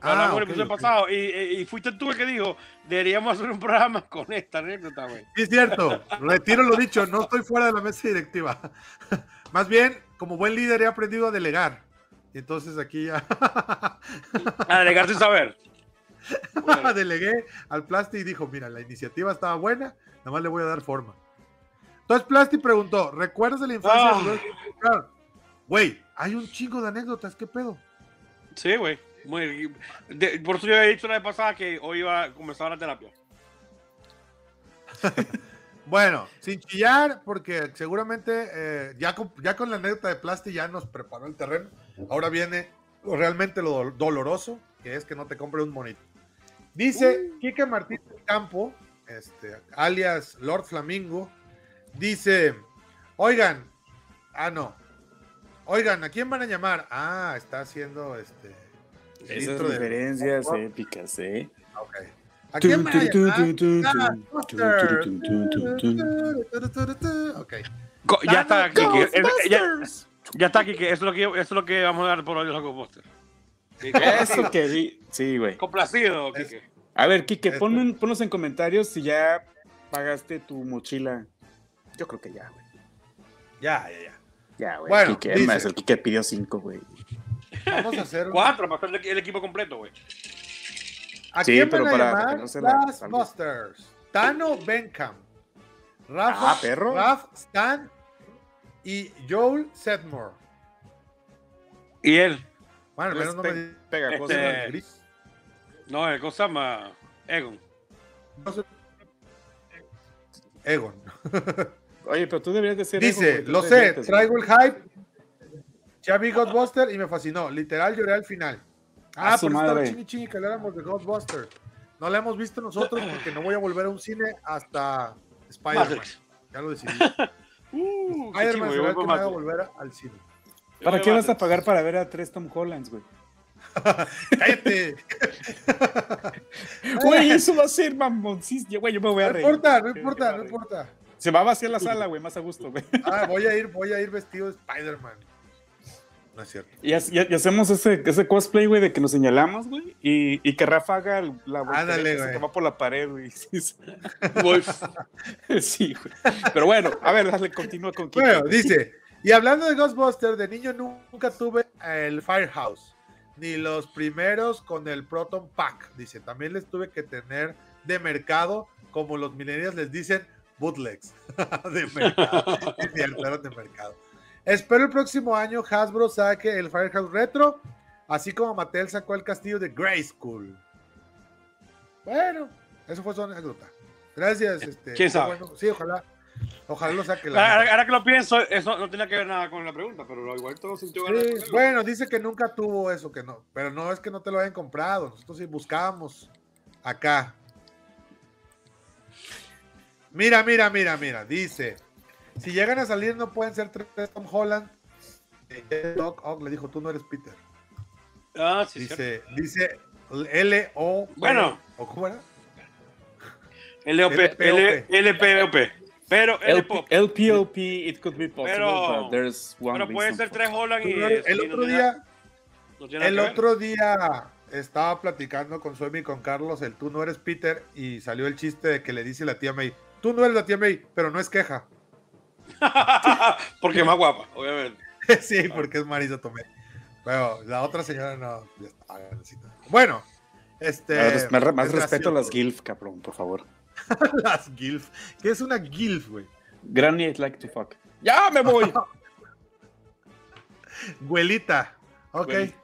Lo Ah, hablamos en el episodio ok. pasado. Y, y- y fuiste tú el que dijo, deberíamos hacer un programa con esta anécdota, güey. Sí, es cierto. Retiro lo dicho, no estoy fuera de la mesa directiva. Más bien, como buen líder he aprendido a delegar. Y entonces aquí ya A delegar sin saber. Bueno, delegué al Plasti y dijo, mira, la iniciativa estaba buena, nada más le voy a dar forma. Entonces Plasti preguntó, ¿recuerdas de la infancia? Ah. de Claro. Güey, hay un chingo de anécdotas, ¿qué pedo? sí, güey. Muy- de- por eso yo había dicho la vez pasada que hoy iba a comenzar la terapia. Bueno, sin chillar, porque seguramente eh, ya, con, ya con la anécdota de Plasti ya nos preparó el terreno. Ahora viene realmente lo dol- doloroso, que es que no te compre un monito. Dice Quique Martín del Campo, este, alias Lord Flamingo, dice, oigan, ah, no, oigan, ¿a quién van a llamar? Ah, está haciendo este... Esas de- referencias épicas, ¿eh? Ok. ¿A quién van a llamar? Ok. Co- Ya está, Kike. Ya, está, Kike. Eso es lo que, eso es lo que vamos a dar por hoy los Ghostbusters. Sí, Eso que vi. Sí, güey. Complacido, Kike. A ver, Kike, ponme ponlos en comentarios si ya pagaste tu mochila. Yo creo que ya, güey. Ya, ya, ya. Ya, güey. Bueno, Kike, dice- más, el Kike pidió cinco, güey. Vamos a hacer un... Cuatro, para hacer el, equipo completo, güey. ¿A Sí, quién pero van a para llamar? que no se la. Busters. Tano Benkham. Rafa, Ah, perro. Raf Stan y Joel Sedmore. Y él. Bueno, al menos no me Este- Pegajoso. Este- gris. No, el cosa más. Egon. No sé. Egon. Oye, pero tú deberías de ser. Dice, Egon, lo sé, traigo el hype. Ya vi Ghostbuster y me fascinó. Literal lloré al final. Ah, por eso estaba madre. chingui chingui que habláramos de Ghostbuster. No la hemos visto nosotros porque no voy a volver a un cine hasta Spider-Man. Ya lo decidí. Uh, qué Spider-Man será el que me haga volver al cine. ¿Para qué vas a pagar para ver a tres Tom Hollands, güey? ¡Cállate! Güey, eso va a ser mamoncísimo. Güey, yo me voy a No reír. importa, no importa, no importa. Se va a vaciar la sala, güey, más a gusto, güey. Ah, voy a ir, voy a ir vestido de Spider-Man. No es cierto. Y, ha- y ha- y hacemos ese, ese cosplay, güey, de que nos señalamos, güey, y, y que Rafa haga el- la Ándale, que va por la pared, güey. Sí, sí. Wolf. Sí, güey. Pero bueno, a ver, dale, continúa con Kike. Bueno, dice, y hablando de Ghostbusters, de niño nunca tuve el Firehouse, ni los primeros con el Proton Pack. Dice, también les tuve que tener de mercado, como los millennials les dicen, bootlegs. de mercado. Es cierto, eran de mercado. Espero el próximo año Hasbro saque el Firehouse Retro, así como Mattel sacó el castillo de Grayskull. Bueno, eso fue su anécdota. Gracias. Este, ¿Quién sabe? bueno. Sí, ojalá. Ojalá lo saque. la Ahora, que lo pienso, eso no tiene que ver nada con la pregunta, pero igual todo sintió ganas Sí, bueno, dice que nunca tuvo eso, que no, pero no es que no te lo hayan comprado. Nosotros sí buscábamos acá. Mira, mira, mira, mira. Dice: si llegan a salir, no pueden ser tres Tom Holland. Eh, Doc Ock le dijo: Tú no eres Peter. Ah, sí, cierto. Dice: Dice L-O. Bueno. ¿O cómo era? LOP, LPOP. Pero el LP, LPOP, it could be possible, Pero- but there's one Pero puede ser tres Holland y. El no otro tiene día, nada- no tiene El ver. otro día estaba platicando con Suemi y con Carlos, el tú no eres Peter, y salió el chiste de que le dice la tía May, tú no eres la tía May, pero no es queja. Porque es más guapa, obviamente. sí, porque es Marisa Tomé. Pero la otra señora no. ya está, grandecita. Bueno, este. Más, más- más es respeto a las. GILF, cabrón, por favor. las GILF. ¿Qué es una GILF, güey? Granny I'd like to fuck. ¡Ya me voy! Güelita. Ok. Güey.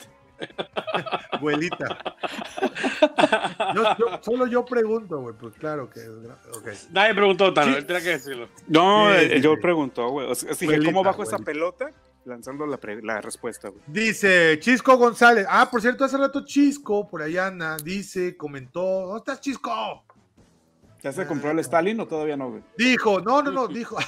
Abuelita. Yo- yo- solo yo pregunto, güey. Pues claro que. ok. Nadie preguntó, Sí. él tenía que decirlo. No, Sí, eh, sí, yo sí. pregunto, güey. O sea, ¿cómo bajo esa pelota? Lanzando la, pre- la respuesta, güey. Dice Chisco González. Ah, por cierto, hace rato Chisco, por ahí anda, dice, comentó. ¿Dónde estás, Chisco? ¿Ya se compró el Stalin o todavía no, güey? Dijo, no, no, no, dijo.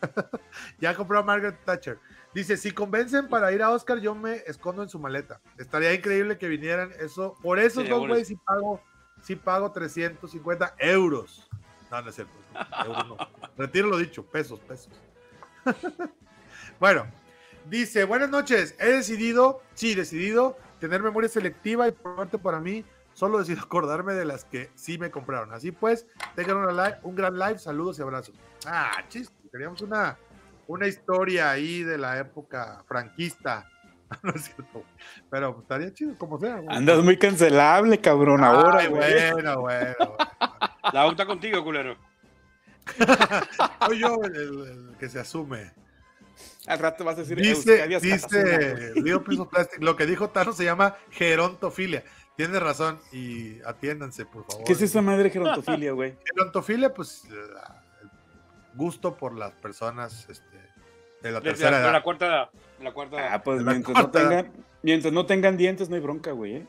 ya compró a Margaret Thatcher. Dice, si convencen para ir a Oscar, yo me escondo en su maleta. Estaría increíble que vinieran. Eso, por esos Sí, dos güeyes sí pago, sí pago 350 euros. No, no es cierto. no, euros no. Retiro lo dicho, pesos, pesos. bueno, dice, buenas noches. He decidido, sí, decidido tener memoria selectiva y por parte para mí, solo decido acordarme de las que sí me compraron. Así pues, tengan una live- un gran live, saludos y abrazos. Ah, chiste, queríamos una, una historia ahí de la época franquista. No es cierto, pero pues, estaría chido, como sea. güey. Andas muy cancelable, cabrón, ahora, güey. bueno, bueno. bueno. La auto está contigo, culero. Soy yo el, el- el que se asume. Al rato vas a decir, Dice, dice. Leo Piso Plastic, lo que dijo Tano se llama gerontofilia. Tiene razón y atiéndanse, por favor. ¿Qué es esa madre gerontofilia, güey? Gerontofilia, pues la- el gusto por las personas este, de la de tercera la, de la edad. cuarta edad. de la cuarta edad. Ah, pues mientras no, tengan, mientras no tengan dientes, no hay bronca, güey. ¿eh?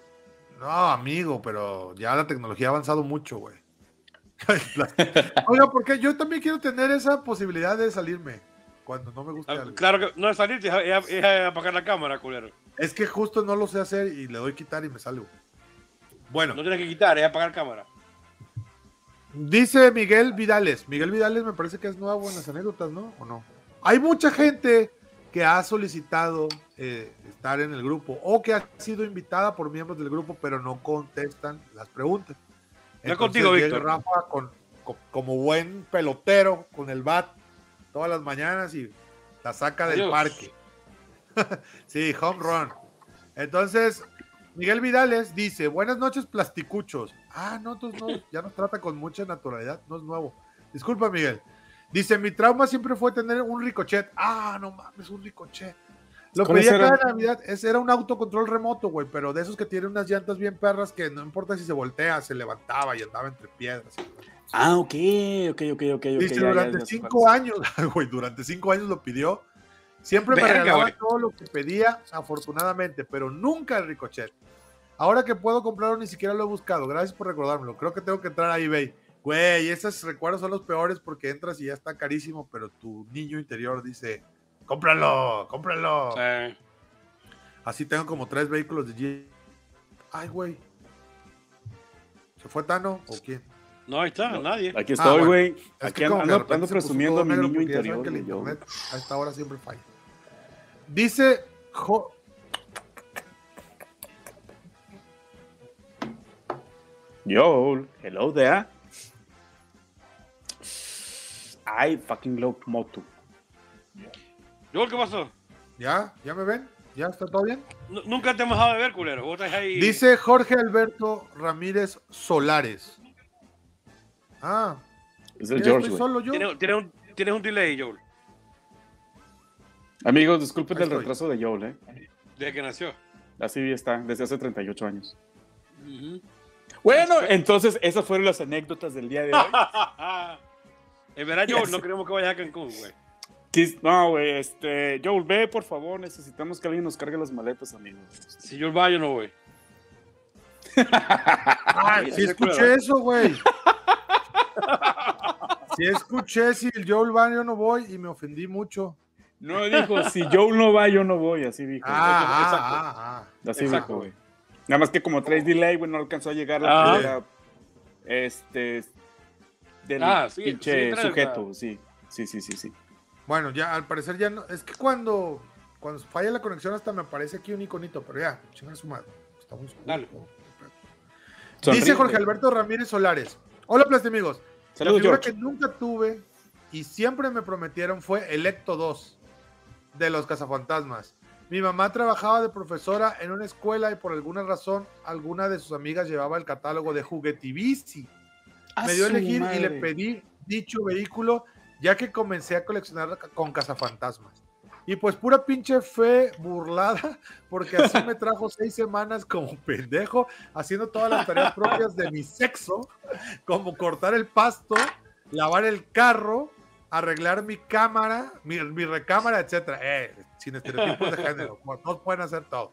No, amigo, pero ya la tecnología ha avanzado mucho, güey. Oiga, porque yo también quiero tener esa posibilidad de salirme cuando no me gusta Ah, algo. Claro que no es salirte, es, es- es apagar la cámara, culero. Es que justo no lo sé hacer y le doy quitar y me salgo. Bueno, No tienes que quitar, es apagar cámara. dice Miguel Vidales. Miguel Vidales me parece que es nuevo en las anécdotas, ¿no? ¿O no? Hay mucha gente que ha solicitado eh, estar en el grupo o que ha sido invitada por miembros del grupo, pero no contestan las preguntas. No es contigo, Víctor. Rafa con, co- como buen pelotero con el bat todas las mañanas y la saca del parque. sí, home run. Entonces, Miguel Vidales dice, buenas noches, plasticuchos. Ah, no, entonces no, ya nos trata con mucha naturalidad, no es nuevo. Disculpa, Miguel. Dice, mi trauma siempre fue tener un ricochet. Ah, no mames, un ricochet. Lo ¿Cuáles pedía cada Navidad. Ese era un autocontrol remoto, güey, pero de esos que tienen unas llantas bien perras que no importa si se voltea, se levantaba y andaba entre piedras. Ah, ok, ok, ok, ok. ok, Dice, ya, durante ya cinco años, güey, durante cinco años lo pidió. Siempre me Verga, regalaba todo lo que pedía, afortunadamente, pero nunca el ricochet. Ahora que puedo comprarlo, ni siquiera lo he buscado. Gracias por recordármelo. Creo que tengo que entrar a eBay. Güey, esos recuerdos son los peores porque entras y ya está carísimo, pero tu niño interior dice, cómpralo, cómpralo. Sí. Así tengo como tres vehículos de Jeep. Ay, güey. ¿Se fue Tano o quién? No, ahí está, nadie. Aquí Ah, estoy, bueno. güey. Aquí como que de ando, ando puso presumiendo a mi niño interior. que el internet a esta hora siempre falla. Dice Jo- Yo, hello there. I fucking love Motu. Yo, ¿qué pasó? ¿Ya? ¿Ya me ven? ¿Ya está todo bien? Nu- Nunca te hemos dejado de ver, culero. Vos estás ahí. Dice Jorge Alberto Ramírez Solares. Ah, Es el ¿ya George, solo yo? Tienes, tienes un, tienes un delay, Joel, Amigos, disculpen Ahí el estoy. retraso de Joel, ¿eh? desde que nació. Así está, desde hace 38 años. Ujú. Bueno, entonces esas fueron las anécdotas del día de hoy. En verdad, Joel, no queremos que vayas a Cancún, güey. No, güey, este, Joel, ve, por favor, necesitamos que alguien nos cargue las maletas, amigos. Si yo va, yo no voy. Ay, sí escuché eso, güey. Sí escuché, si yo al baño no voy y me ofendí mucho. No dijo, si Joel no va, yo no voy, así dijo. Ah, exacto. ah, ah, ah. así exacto. dijo, güey. Nada más que como traes delay, güey, no alcanzó a llegar Ah. la primera, este, del Ah, sí, pinche sí, sujeto, sí. Sí, sí, sí, sí. Bueno, ya al parecer ya no. Es que cuando, cuando falla la conexión hasta me aparece aquí un iconito, pero ya, chinga su madre. Estamos Dale. Dice Jorge. Alberto Ramírez Solares. Hola, Plastimigos. Saludos, la figura George. que nunca tuve y siempre me prometieron fue Electo 2 de los cazafantasmas. Mi mamá trabajaba de profesora en una escuela y por alguna razón alguna de sus amigas llevaba el catálogo de Juguetivici. Me dio a elegir y le pedí dicho vehículo ya que comencé a coleccionar con cazafantasmas. Y pues pura pinche fe burlada, porque así me trajo seis semanas como pendejo, haciendo todas las tareas propias de mi sexo, como cortar el pasto, lavar el carro, arreglar mi cámara, mi, mi recámara, etcétera. Eh, sin estereotipos de género, todos pueden hacer todo.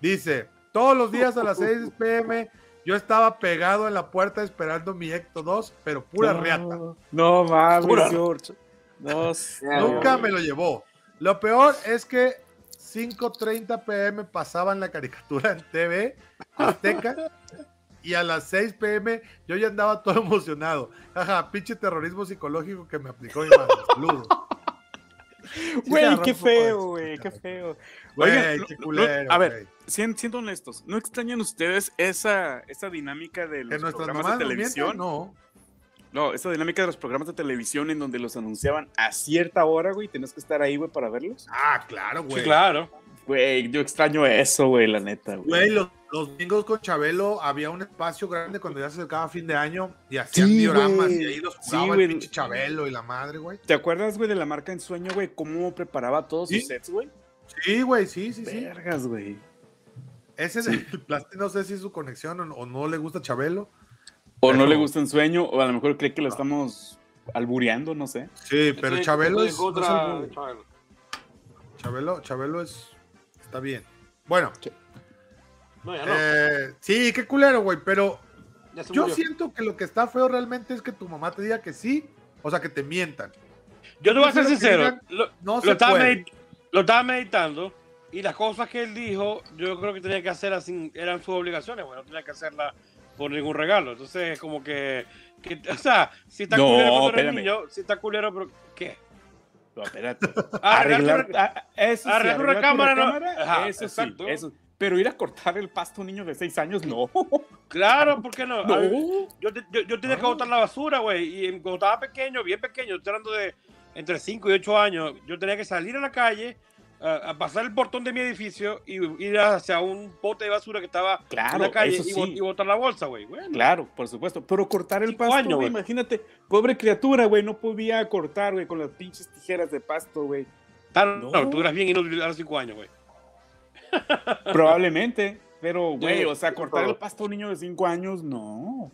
Dice, todos los días a las 6 pm yo estaba pegado en la puerta esperando mi Ecto 2, pero pura reata. No mames. George. No. Nunca me lo llevó. Lo peor es que 5.30 pm pasaban la caricatura en TV Azteca y a las 6 pm yo ya andaba todo emocionado. Jaja, pinche terrorismo psicológico que me aplicó mi madre. Saludos. Güey, qué feo, güey, qué feo. Güey, qué culero, no- a ver, siendo honestos, ¿no extrañan ustedes esa, esa dinámica de los programas de televisión? no. No, esa dinámica de los programas de televisión en donde los anunciaban a cierta hora, güey, tenías que estar ahí, güey, para verlos. Ah, claro, güey. Sí, claro. Güey, yo extraño eso, güey, la neta, güey. Güey, los, los domingos con Chabelo había un espacio grande cuando ya se acercaba fin de año y hacían Sí, dioramas güey. y ahí los Sí, jugaba güey. el pinche Chabelo y la madre, güey. ¿Te acuerdas, güey, de la marca en sueño, güey? ¿Cómo preparaba todos Sí. sus sets, güey? Sí, güey, sí, sí, sí. Vergas, güey. Ese del plástico, no sé si es su conexión o, o no le gusta Chabelo. O no le gusta en sueño, o a lo mejor cree que lo estamos albureando, no sé. Sí, pero Chabelo es. Chabelo. Chabelo, Chabelo es. Está bien. Bueno, No, ya no. eh, sí, qué culero, güey, pero yo murió. siento que lo que está feo realmente es que tu mamá te diga que sí, o sea, que te mientan. Yo te voy a ser sincero. digan, Lo, No lo se estaba puede. lo estaba meditando y las cosas que él dijo, yo creo que tenía que hacerlas sin, eran sus obligaciones, güey. No tenía que hacerlas por ningún regalo. Entonces, como que, que- o sea, si está No, culero cuando eres espérame. niño, si está culero, pero ¿qué? No, espérate. Arreglar Arreglar, tu- ah, eso sí, arreglar tu arreglar tu recámara, ¿no? Ajá, eso exacto. sí, eso. Pero ir a cortar el pasto a un niño de 6 años, no. Claro, ¿por qué no? A ver, No. yo, yo, yo tenía que Ah. botar la basura, güey. Y cuando estaba pequeño, bien pequeño, estoy hablando de entre 5 y 8 años, yo tenía que salir a la calle, a, a pasar el portón de mi edificio y ir hacia un bote de basura que estaba Claro, en la calle eso y, bo- sí. y botar la bolsa, güey. Bueno, Claro, por supuesto. Pero cortar el Cinco pasto, años, güey, imagínate. Pobre criatura, güey, no podía cortar, güey, con las pinches tijeras de pasto, güey. Claro, No. no, tú eras bien inútil a los 5 años, güey. Probablemente. Pero, güey, o sea, cortar el pasto a un niño de 5 años, no.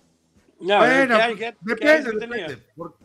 Ya, bueno, ¿qué hay- pues, qué- depende, depende. Por-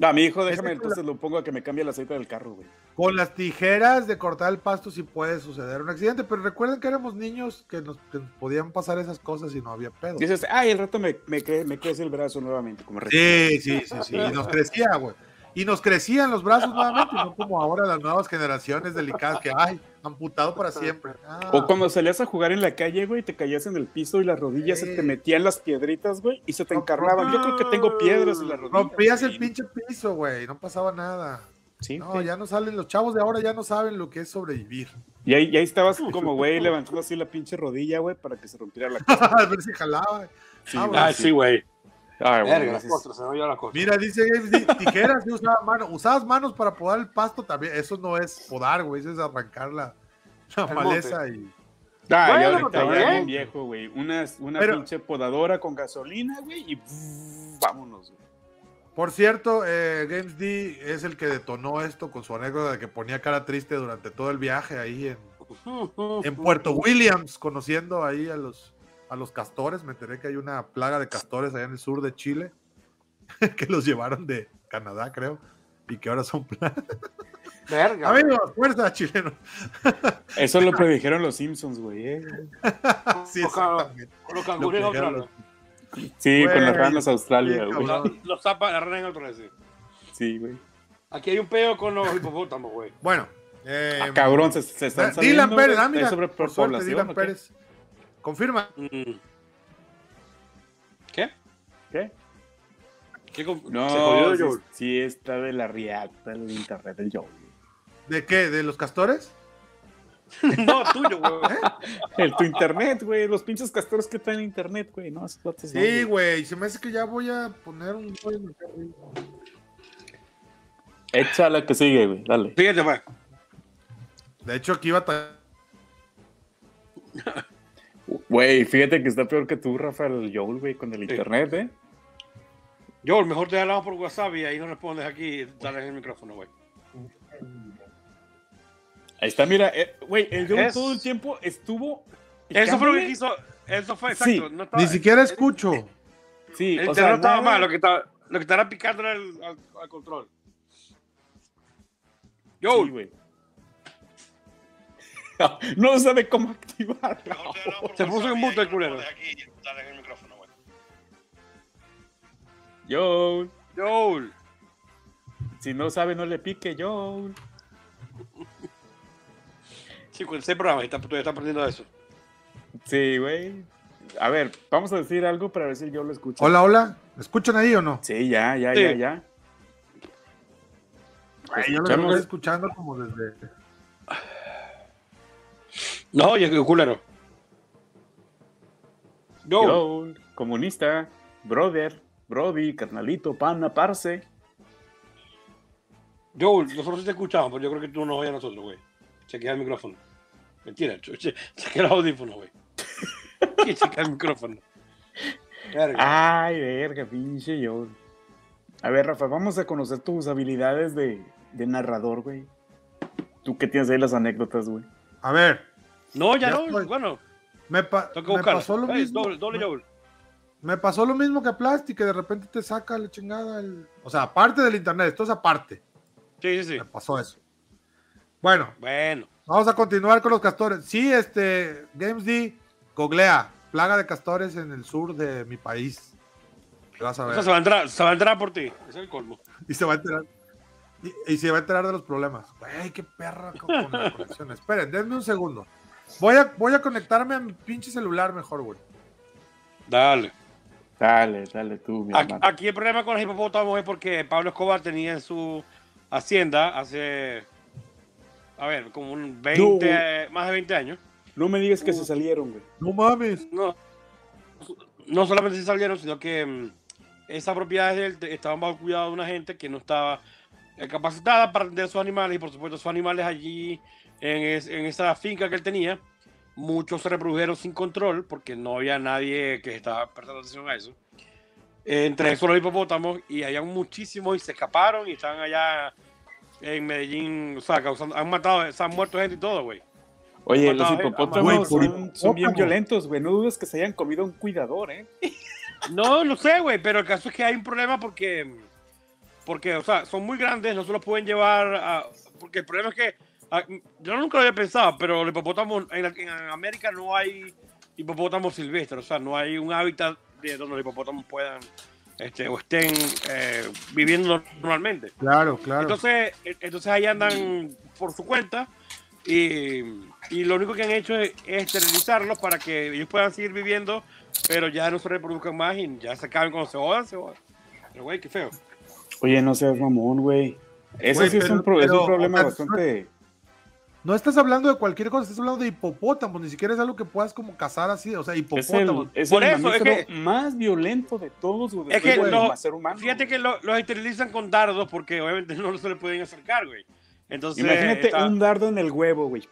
No, mi hijo, déjame, entonces lo pongo a que me cambie el aceite del carro, güey. Con las tijeras de cortar el pasto sí puede suceder un accidente, pero recuerden que éramos niños que nos, que nos podían pasar esas cosas y no había pedo. Dices, ay, el rato me, me, cre- me crece el brazo nuevamente, como. Sí, sí, sí, sí. Y nos crecía, güey. Y nos crecían los brazos nuevamente, no como ahora las nuevas generaciones delicadas que, ay, amputado para siempre. Ah, O cuando salías a jugar en la calle, güey, te caías en el piso y las rodillas se te metían las piedritas, güey, y se te encarnaban. Yo creo que tengo piedras en las rodillas. rompías el pinche piso, güey, no pasaba nada. Sí, No, ya no salen, los chavos de ahora ya no saben lo que es sobrevivir. Y ahí, y ahí estabas como, güey, levantando así la pinche rodilla, güey, para que se rompiera la cosa. A ver si jalaba. Sí, Ah. Ah, sí, güey. Ay, Verga, las se me. Mira, dice tijeras, usaba manos. Usabas manos para podar el pasto también. Eso no es podar, güey, eso es arrancar la, maleza y. Ah, Bueno, ya ahorita ya bien. bien viejo, güey. Una, una Pero- pinche podadora con gasolina, güey, y pff, vámonos, güey. Por cierto, eh, Games D es el que detonó esto con su anécdota de que ponía cara triste durante todo el viaje ahí en, en Puerto Williams, conociendo ahí a los, a los castores. Me enteré que hay una plaga de castores allá en el sur de Chile, que los llevaron de Canadá, creo, y que ahora son plagas. Verga. Amigos, fuerza chileno. Eso lo predijeron los Simpsons, güey. eh. Sí. Con los australianos. Sí, con las ranas Australia, sí, güey. Los, los zapas, la rana en otro sí. Sí, güey. Aquí hay un peo con los hipopótamos, güey. Bueno, eh, Ah, cabrón, se, se están saliendo. Dylan Pérez, ah, mira, ¿Es sobre por suerte, población, Dylan? Pérez. Confirma. Mm. ¿Qué? ¿Qué? ¿Qué se No, jodió sí, Joel? sí está de la riata el internet del Joe. ¿De qué? ¿De los castores? No, tuyo, güey. El tu internet, güey. Los pinches castores que traen internet, güey. No, Sí, güey. güey. Se me hace que ya voy a poner un. Échala que sigue, güey. Dale. Fíjate, pues. De hecho, aquí iba a. Güey, fíjate que está peor que tú, Rafael Joel, güey, con el internet, ¿eh? Joel, mejor te hablamos por WhatsApp y ahí no respondes aquí. Dale el micrófono, güey. Ahí está, mira, eh, güey, el Joe Es- todo el tiempo estuvo. Eso fue lo que quiso. Eso fue exacto. Sí. no estaba- Ni siquiera escucho. Sí, El o internet sea, no estaba mal, lo que estaba, lo que estaba picando era el, al, al control. Sí, güey. No sabe cómo activarlo. Se puso en mute el culero. Joe, Joel. si no sabe, no le pique, Joe. Sí, con ese programa, está, todavía está aprendiendo eso. Sí, güey. A ver, vamos a decir algo para ver si yo lo escucho. Hola, hola. ¿Me escuchan ahí o no? Sí, ya, ya, Sí. ya, ya. Ay, yo lo estoy escuchando como desde. No, oye, qué culero. Joel. Joe, comunista, brother, brody, carnalito, pana, parce. Joel, nosotros sí te escuchamos, pero yo creo que tú no oyes a nosotros, güey. Chequea el micrófono. Mentira, che- che- chequea el audífono, güey. Que chequea el micrófono. Verga. Ay, verga, pinche Joe. A ver, Rafa, vamos a conocer tus habilidades de, de narrador, güey. Tú que tienes ahí las anécdotas, güey. A ver, no, ya, ya no. estoy. Bueno, me, pa- me pasó lo mismo. Doble, doble. Me pasó lo mismo que a Plasti, que de repente te saca la chingada. el- O sea, aparte del internet, esto es aparte. Sí, sí, sí. Me pasó eso. Bueno, Bueno. vamos a continuar con los castores. Sí, este, Games D, googlea, plaga de castores en el sur de mi país. Te Vas a O ver. sea, se va a entrar, se va a entrar por ti. Es el colmo. Y se va a enterar. Y, y se va a enterar de los problemas. Güey, qué perra con, con la conexión. Esperen, denme un segundo. Voy a, voy a conectarme a mi pinche celular mejor, güey. Dale. Dale, dale tú, mi Aquí, hermano. aquí el problema con los hipopótamos es porque Pablo Escobar tenía en su hacienda hace, a ver, como un 20, más de 20 años. No me digas que se salieron, güey. No mames. No, no solamente se salieron, sino que mm, esas propiedades de él estaban bajo cuidado de una gente que no estaba capacitada para atender sus animales y por supuesto sus animales allí en, es- en esa finca que él tenía, muchos se reprodujeron sin control porque no había nadie que estaba prestando atención a eso. Entre esos los hipopótamos y había muchísimos y se escaparon y están allá en Medellín, o sea, causando, han matado, se han muerto gente y todo, güey. Oye, los hipopótamos son, son bien violentos, güey. No dudes que se hayan comido a un cuidador, ¿eh? No, no sé, güey, pero el caso es que hay un problema porque, porque, o sea, son muy grandes, no se los pueden llevar a, porque el problema es que, yo nunca lo había pensado, pero los hipopótamos, en, la- en América no hay hipopótamos silvestres, o sea, no hay un hábitat de donde los hipopótamos puedan, este, o estén eh, viviendo normalmente. Claro, claro. Entonces, entonces ahí andan por su cuenta y, y lo único que han hecho es, es esterilizarlos para que ellos puedan seguir viviendo, pero ya no se reproduzcan más y ya se acaben cuando se jodan, se jodan. Pero güey, qué feo. Oye, no seas mamón, güey. Eso sí es, un pro- es un problema bastante. No estás hablando de cualquier cosa, estás hablando de hipopótamos. Ni siquiera es algo que puedas como cazar así. O sea, Es el, hipopótamos. es Por el eso, es que- más violento de todos, güey. Es que lo- ser humano. Fíjate que lo- los esterilizan con dardos porque obviamente no se le pueden acercar, güey. Entonces, Imagínate está- un dardo en el huevo, güey.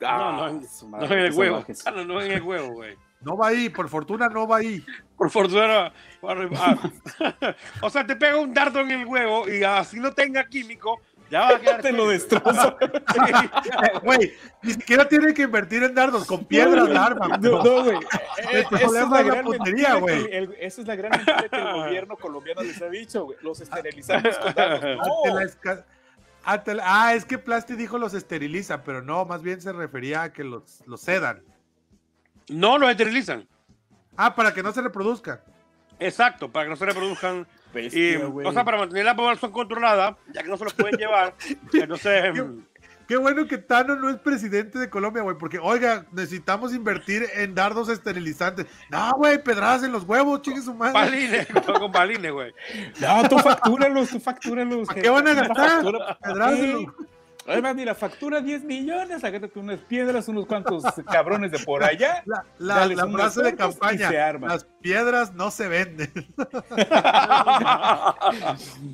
No, Ah, no, en- su no madre, en el huevo. Ah, no, no en el huevo, güey. No va ahí, por fortuna no va ahí. Por fortuna. por- ah. o sea, te pega un dardo en el huevo y así no tenga químico, ya va a quedar. Te lo destrozo. Güey, ni siquiera tiene que invertir en dardos, con piedras la arma. No, no, güey. El Esa es problema la es la gran puntería, güey. el- Esa es la gran mentira que el gobierno colombiano les ha dicho, güey. Los esterilizamos con dardos. Ante No. la esca- ante la- Ah, es que Plasti dijo los esteriliza, pero no, más bien se refería a que los, los sedan. No los esterilizan. Ah, para que no se reproduzcan. Exacto, para que no se reproduzcan. Y, Bestia, güey. o sea, para mantener la población controlada, ya que no se los pueden llevar. Entonces, Qué- Qué bueno que Tano no es presidente de Colombia, güey, porque, oiga, necesitamos invertir en dardos esterilizantes. No, güey, pedradas en los huevos, chingue su madre. balines, con balines, güey. No, tú factúralos, tú factúralos. ¿Para qué van a gastar? Pedradas en Sí. los- Además, mira, factura 10 millones, agárrate unas piedras, unos cuantos cabrones de por allá. La, la- la frase de campaña, se arma. las piedras no se venden.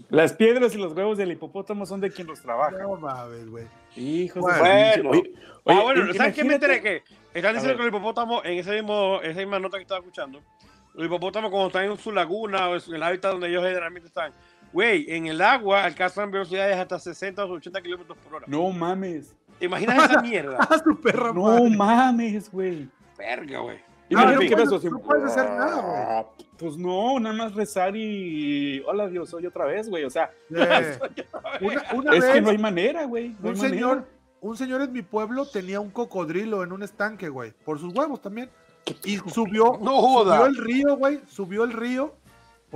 Las piedras y los huevos del hipopótamo son de quien los trabaja. No mames, güey. Hijos Bueno. de pinche- Oye, oye, ah, bueno, ¿sabes qué me enteré? Que están diciendo que los hipopótamos, en ese mismo, esa misma nota que estaba escuchando, los hipopótamos cuando están en su laguna o en el hábitat donde ellos generalmente están, Güey, en el agua alcanzan velocidades hasta 60 o 80 kilómetros por hora. No mames. ¿Te imaginas esa mierda? Ah, su perra No madre. mames, güey. Verga, güey. Ah, Imagínate no puedes- no puedes hacer nada, güey. "Ah, Pues no, nada más rezar y. Hola Dios, soy otra vez, güey. O sea, una, una es vez, que no hay manera, güey. No un manera. señor, un señor en mi pueblo tenía un cocodrilo en un estanque, güey, por sus huevos también. Y subió, No joda. subió el río, güey, subió el río.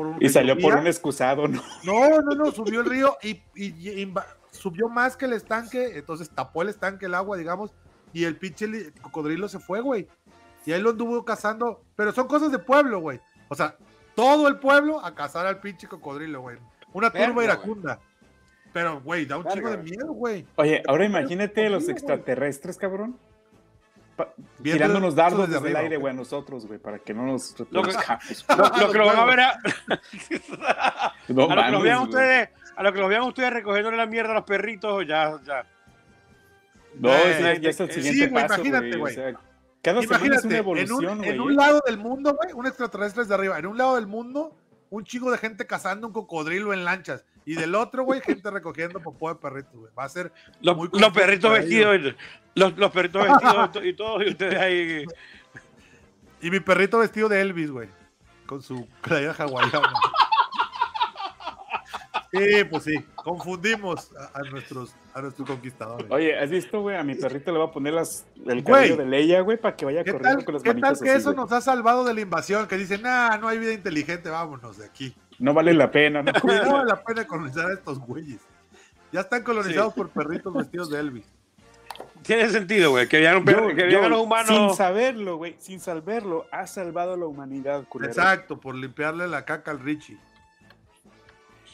Por Y salió por un excusado, ¿no? No, no, no, subió el río y, y- y inva- subió más que el estanque, entonces tapó el estanque el agua, digamos, y el pinche cocodrilo se fue, güey. Y ahí lo anduvo cazando, pero son cosas de pueblo, güey. O sea, todo el pueblo a cazar al pinche cocodrilo, güey. Una turba iracunda. Pero, güey, da un Verga, chingo de miedo, güey. Oye, ahora imagínate los extraterrestres, cabrón. Tirándonos dardos desde desde el aire, güey. a nosotros, güey, para que no nos Lo que- reproduzcamos. Lo, lo que lo van a ver a, No a lo que vean ustedes, a lo que lo vean ustedes recogiéndole la mierda a los perritos, ya, ya. No, Eh, ya, ya es el sí, siguiente güey, paso, imagínate, güey. O güey. sea, cada semana es Imagínate, una en evolución, güey. en un lado del mundo, güey, un extraterrestre es de arriba. En un lado del mundo, un chico de gente cazando un cocodrilo en lanchas. Y del otro, güey, gente recogiendo popó de perritos, güey. Va a ser Los, Muy los confuso perritos vestidos, los, los perritos vestidos y to- y todos, y ustedes ahí. Y mi perrito vestido de Elvis, güey. Con su playera hawaiana. Sí, pues sí. Confundimos a, a nuestros, a nuestros conquistadores. Oye, ¿has visto, güey? A mi perrito le va a poner las, el Güey. cabello de Leia, güey, para que vaya ¿Qué corriendo tal, con las qué tal manitas que así, eso güey. nos ha salvado de la invasión? Que dicen, nah, no hay vida inteligente, vámonos de aquí. No vale la pena, ¿no? Güey, No vale la pena colonizar a estos güeyes. Ya están colonizados por perritos vestidos de Elvis. Tiene sentido, güey, que vean, un perro- Yo- que yo, vean a los Sin humanos. saberlo, güey, sin saberlo, ha salvado a la humanidad, culero. Exacto, por limpiarle la caca al Richie.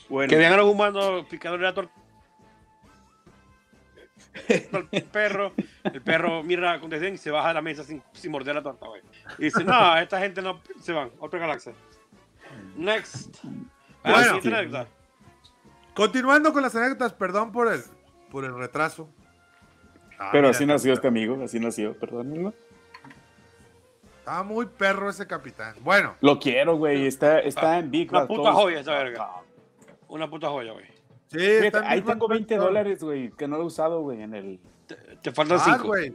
Bueno, Que vean a los humanos picándole la torta al perro. El perro mira con desdén y se baja de la mesa sin, sin morder la torta, güey. Y dice, no, esta gente no se van. Otra galaxia. Next. Ah, Bueno. Continuando con las anécdotas, perdón por el, por el retraso. Ah, pero mira, así nació este amigo, así nació, perdónenlo. Estaba muy perro ese capitán. Bueno, Lo quiero, güey, está, está en Big Una puta joya esa verga. Una puta joya, güey. Sí, Fíjate, está en ahí tengo Bang 20 Theory. dólares, güey, que no lo he usado, güey, en el... Te, te faltan Ah, cinco. güey.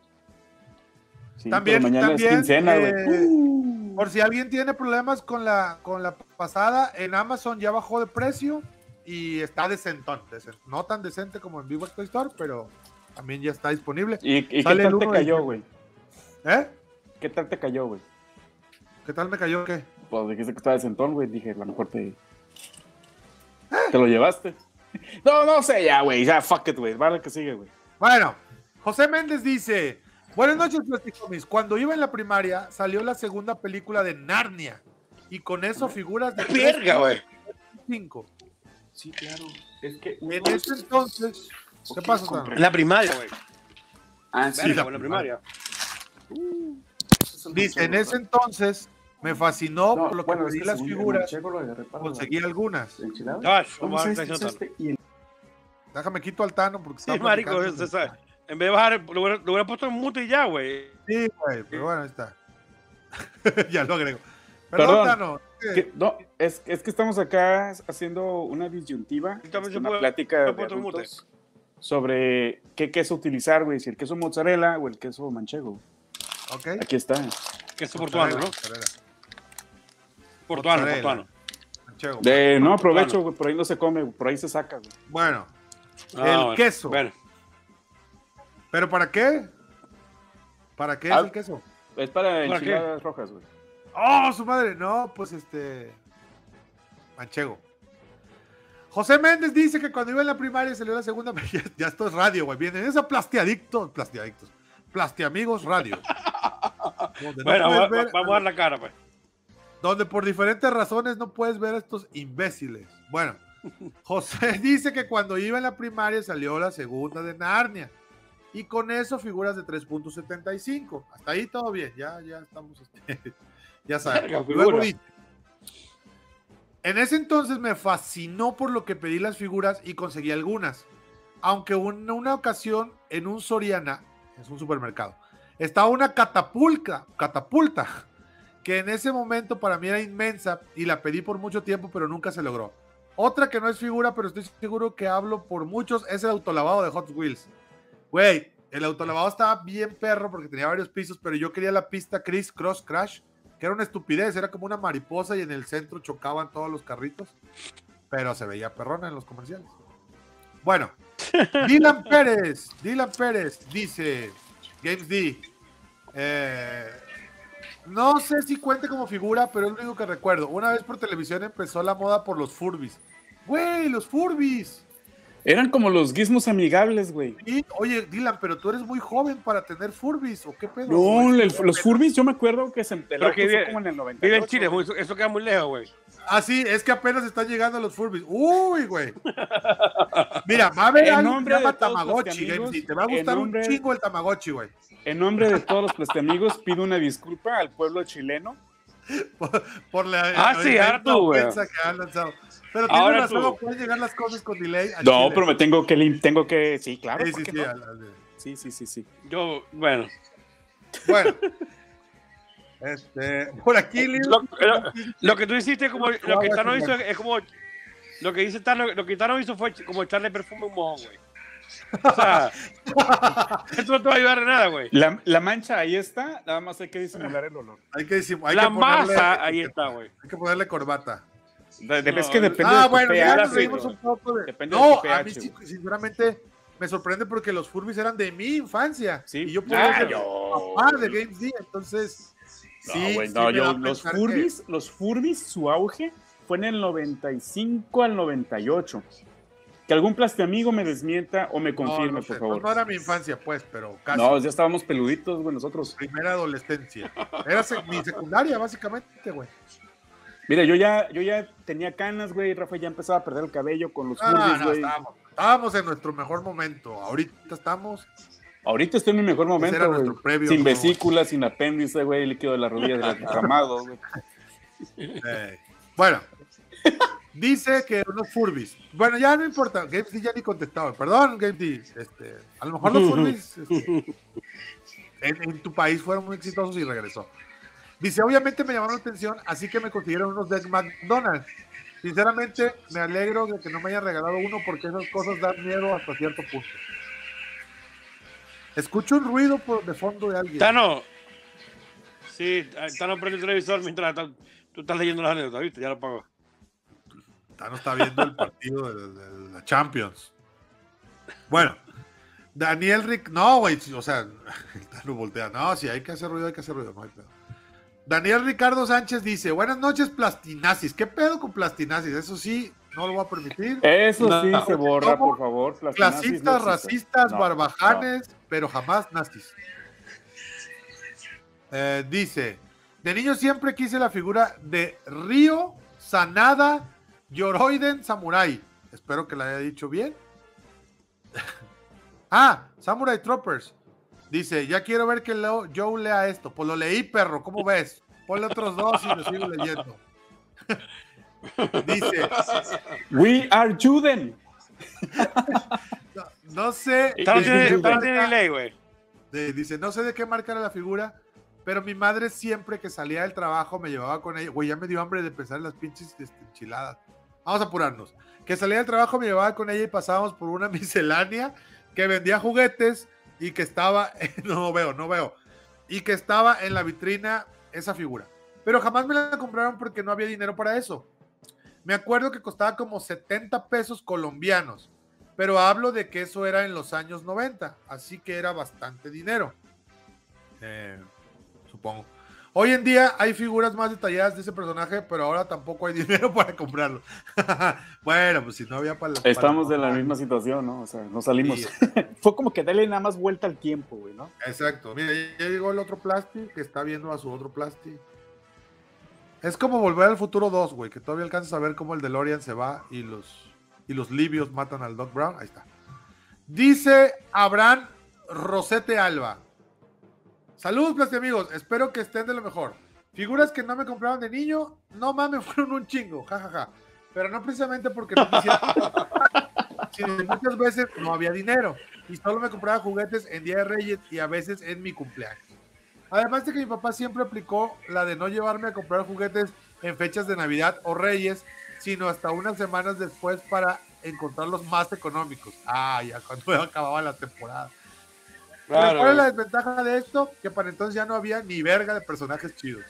Sí, También, pero mañana también, es quincena, güey. eh, Por si alguien tiene problemas con la, con la pasada, en Amazon ya bajó de precio y está decentón. decent- No tan decente como en Vivo Toy Store, pero también ya está disponible. ¿Y, y qué Sale tal te cayó, güey? ¿Eh? ¿Qué tal te cayó, güey? ¿Qué tal me cayó? ¿Qué? Pues dijiste que estaba de centón, güey. Dije, a lo mejor te. ¿Te lo llevaste? No, no sé, ya, güey. Ya, fuck it, güey. Vale que sigue, güey. Bueno, José Méndez dice: Buenas noches, Plasticomis. Cuando iba en la primaria, salió la segunda película de Narnia. Y con eso figuras de Verga, güey. 5. Sí, claro. Es que. En ese entonces. ¿Qué pasa? En la primaria, güey. Ah, Sí, Verga, la güey, en la primaria. Dice: En ese entonces me fascinó No, por lo que bueno, es que las según el figuras. Conseguí algunas. la enchilada. Josh, ¿Cómo vamos a ver sabes qué que está es haciendo. este? Y el- Déjame quito al Tano porque Sí, está marico, se sabe. En vez de bajar, lo hubiera, lo hubiera puesto en mute y ya, güey. Sí, güey, pero bueno, ahí está. ya lo agrego. Perdón, Perdón. Tano. Que- no, es, es que estamos acá haciendo una disyuntiva, este, una plática de adultos sobre qué queso utilizar, güey, si el queso mozzarella o el queso manchego. Ok. Aquí está. Que es portuano, ¿no? Mozzarella, Portuano, Mozzarella. portuano. manchego. De, no, Portuano. aprovecho, güey, por ahí no se come, por ahí se saca, güey. Bueno, Ah, El bueno. queso. Bueno, ¿pero para qué? ¿Para qué es Ah. el queso? Es para ¿Para enchiladas rojas, güey. ¡Oh, su madre! No, pues este. Manchego. José Méndez dice que cuando iba en la primaria salió la segunda. Ya, ya esto es radio, güey. Vienen esos plastiadictos. Plastiadictos. Plastiamigos radio. No bueno puedes va- ver- va- vamos a dar la cara, pues. Donde por diferentes razones no puedes ver a estos imbéciles. Bueno, José dice que cuando iba en la primaria salió la segunda de Narnia. Y con eso figuras de 3.75. Hasta ahí todo bien, ya, ya estamos. este, ya Luego dice, en ese entonces me fascinó por lo que pedí las figuras y conseguí algunas. Aunque en una ocasión en un Soriana, es un supermercado, estaba una catapulta, catapulta que en ese momento para mí era inmensa y la pedí por mucho tiempo, pero nunca se logró. Otra que no es figura, pero estoy seguro que hablo por muchos, es el autolavado de Hot Wheels. Güey, el autolavado estaba bien perro porque tenía varios pisos, pero yo quería la pista Chris Cross Crash, que era una estupidez, era como una mariposa y en el centro chocaban todos los carritos, pero se veía perrona en los comerciales. Bueno, Dylan Pérez, Dylan Pérez dice, Games D, eh, no sé si cuente como figura, pero es lo único que recuerdo. Una vez por televisión empezó la moda por los Furbis. Güey, los Furbis. Eran como los gizmos amigables, güey. Y, oye, Dylan, pero tú eres muy joven para tener Furbis, ¿o qué pedo? No, el- los Furbis yo me acuerdo que se vive- como en el 98. Vive en Chile, güey, eso queda muy lejos, güey. Ah, sí, es que apenas están llegando los Furbis. Uy, güey. Mira, va a haber En algo que se llama de todos los Tamagotchi, amigos. Te va a gustar nombre- un chingo el Tamagotchi, güey. En nombre de todos los amigos pido una disculpa al pueblo chileno. Por, por la Ah, sí, tú, güey. ofensa que han lanzado. Pero tienes Ahora razón, tú. pueden llegar las cosas con delay. a No, Chile. pero me tengo que tengo que sí, claro. Sí, ¿por sí, qué sí, no? al- al- sí, sí, sí, sí. Yo, bueno. Bueno. Este, por aquí, Lil- Lo, lo- lo que tú hiciste, como lo que Tano hizo, es como. Lo que dice Tano, lo que Tano hizo fue como echarle perfume a un mojón, güey. O sea, esto no te va a ayudar en nada, güey. La, la mancha ahí está, nada más hay que disimular el olor. hay que hay La que ponerle- masa, ahí está, güey. Hay que ponerle corbata. De- de- No, es que depende ah, de bueno, ya nos reímos un poco de. Depende de no, tu a mí sinceramente me sorprende porque los Furbis eran de mi infancia. Sí. Y yo pude Ah, ser papá de Games D, entonces. No, sí, güey, sí no, me yo- los que- Furbis, los Furbis, su auge fue en el 95 al 98. Que algún plastiamigo me desmienta o me confirme, no sé, por favor. no era mi infancia, pues, pero casi. No, ya estábamos peluditos, güey, nosotros. Primera adolescencia. Era sec- mi secundaria, básicamente, güey. Mira, yo ya, yo ya tenía canas, güey. Rafa ya empezaba a perder el cabello con los Ah, Furbis, no, güey. estábamos, estábamos en nuestro mejor momento. Ahorita estamos. Ahorita estoy en mi mejor momento, previo, Sin vesícula, sin apéndice, güey, líquido de las rodillas derramado, güey. eh, bueno, dice que unos Furbis. Bueno, ya no importa. Games D ya ni contestaba. Perdón, Games D. Este, a lo mejor los Furbis este, en, en tu país fueron muy exitosos y regresó. Dice, obviamente me llamaron la atención, así que me consiguieron unos de McDonald's. Sinceramente, me alegro de que no me hayan regalado uno porque esas cosas dan miedo hasta cierto punto. Escucho un ruido por de fondo de alguien. Tano. Sí, Tano prende el televisor mientras tú estás leyendo las anécdotas, ¿viste? Ya lo pago. Tano está viendo el partido de, de- de la Champions. Bueno, Daniel Rick, no, güey, o sea, el Tano voltea. No, si hay que hacer ruido, hay que hacer ruido, no hay pedo. Daniel Ricardo Sánchez dice: Buenas noches, Plastinazis. ¿Qué pedo con Plastinazis? Eso sí, no lo voy a permitir. Eso No, sí no, se borra, por favor. Clasistas, racistas, No, barbajanes, pero jamás nazis. Eh, dice: De niño siempre quise la figura de Río, Sanada, Yoroiden, Samurai. Espero que la haya dicho bien. ah, Samurai Troopers. Dice: Ya quiero ver que Leo- Joe lea esto. Pues lo leí, perro. ¿Cómo ves? Ponle otros dos y lo sigo leyendo. dice. We are Juden. No, no sé. Güey. dice, no sé de qué marca era la figura, pero mi madre siempre que salía del trabajo me llevaba con ella. Güey, ya me dio hambre de pensar en las pinches este, enchiladas. Vamos a apurarnos. Que salía del trabajo me llevaba con ella y pasábamos por una miscelánea que vendía juguetes y que estaba, no veo, no veo, y que estaba en la vitrina esa figura. Pero jamás me la compraron porque no había dinero para eso. Me acuerdo que costaba como 70 pesos colombianos, pero hablo de que eso era en los años 90, así que era bastante dinero. Eh, supongo. Hoy en día hay figuras más detalladas de ese personaje, pero ahora tampoco hay dinero para comprarlo. bueno, pues si no había para... Estamos para- en la misma situación, ¿no? O sea, no salimos. Sí, Fue como que darle nada más vuelta al tiempo, güey, ¿no? Exacto. Mira, ya llegó el otro Plasti que está viendo a su otro Plasti. Es como volver al futuro 2, güey, que todavía alcanzas a ver cómo el DeLorean se va y los, y los libios matan al Doc Brown. Ahí está. Dice Abraham Rosete Alba. Saludos, Plasti amigos. Espero que estén de lo mejor. Figuras que no me compraban de niño, no mames, fueron un chingo, jajaja. Pero no precisamente porque no quisiera, sino que muchas veces no había dinero y solo me compraba juguetes en Día de Reyes y a veces en mi cumpleaños. Además de que mi papá siempre aplicó la de no llevarme a comprar juguetes en fechas de Navidad o Reyes, sino hasta unas semanas después para encontrar los más económicos. Ah, ya cuando acababa la temporada. Claro, ¿Cuál es la desventaja de esto? Que para entonces ya no había ni verga de personajes chidos.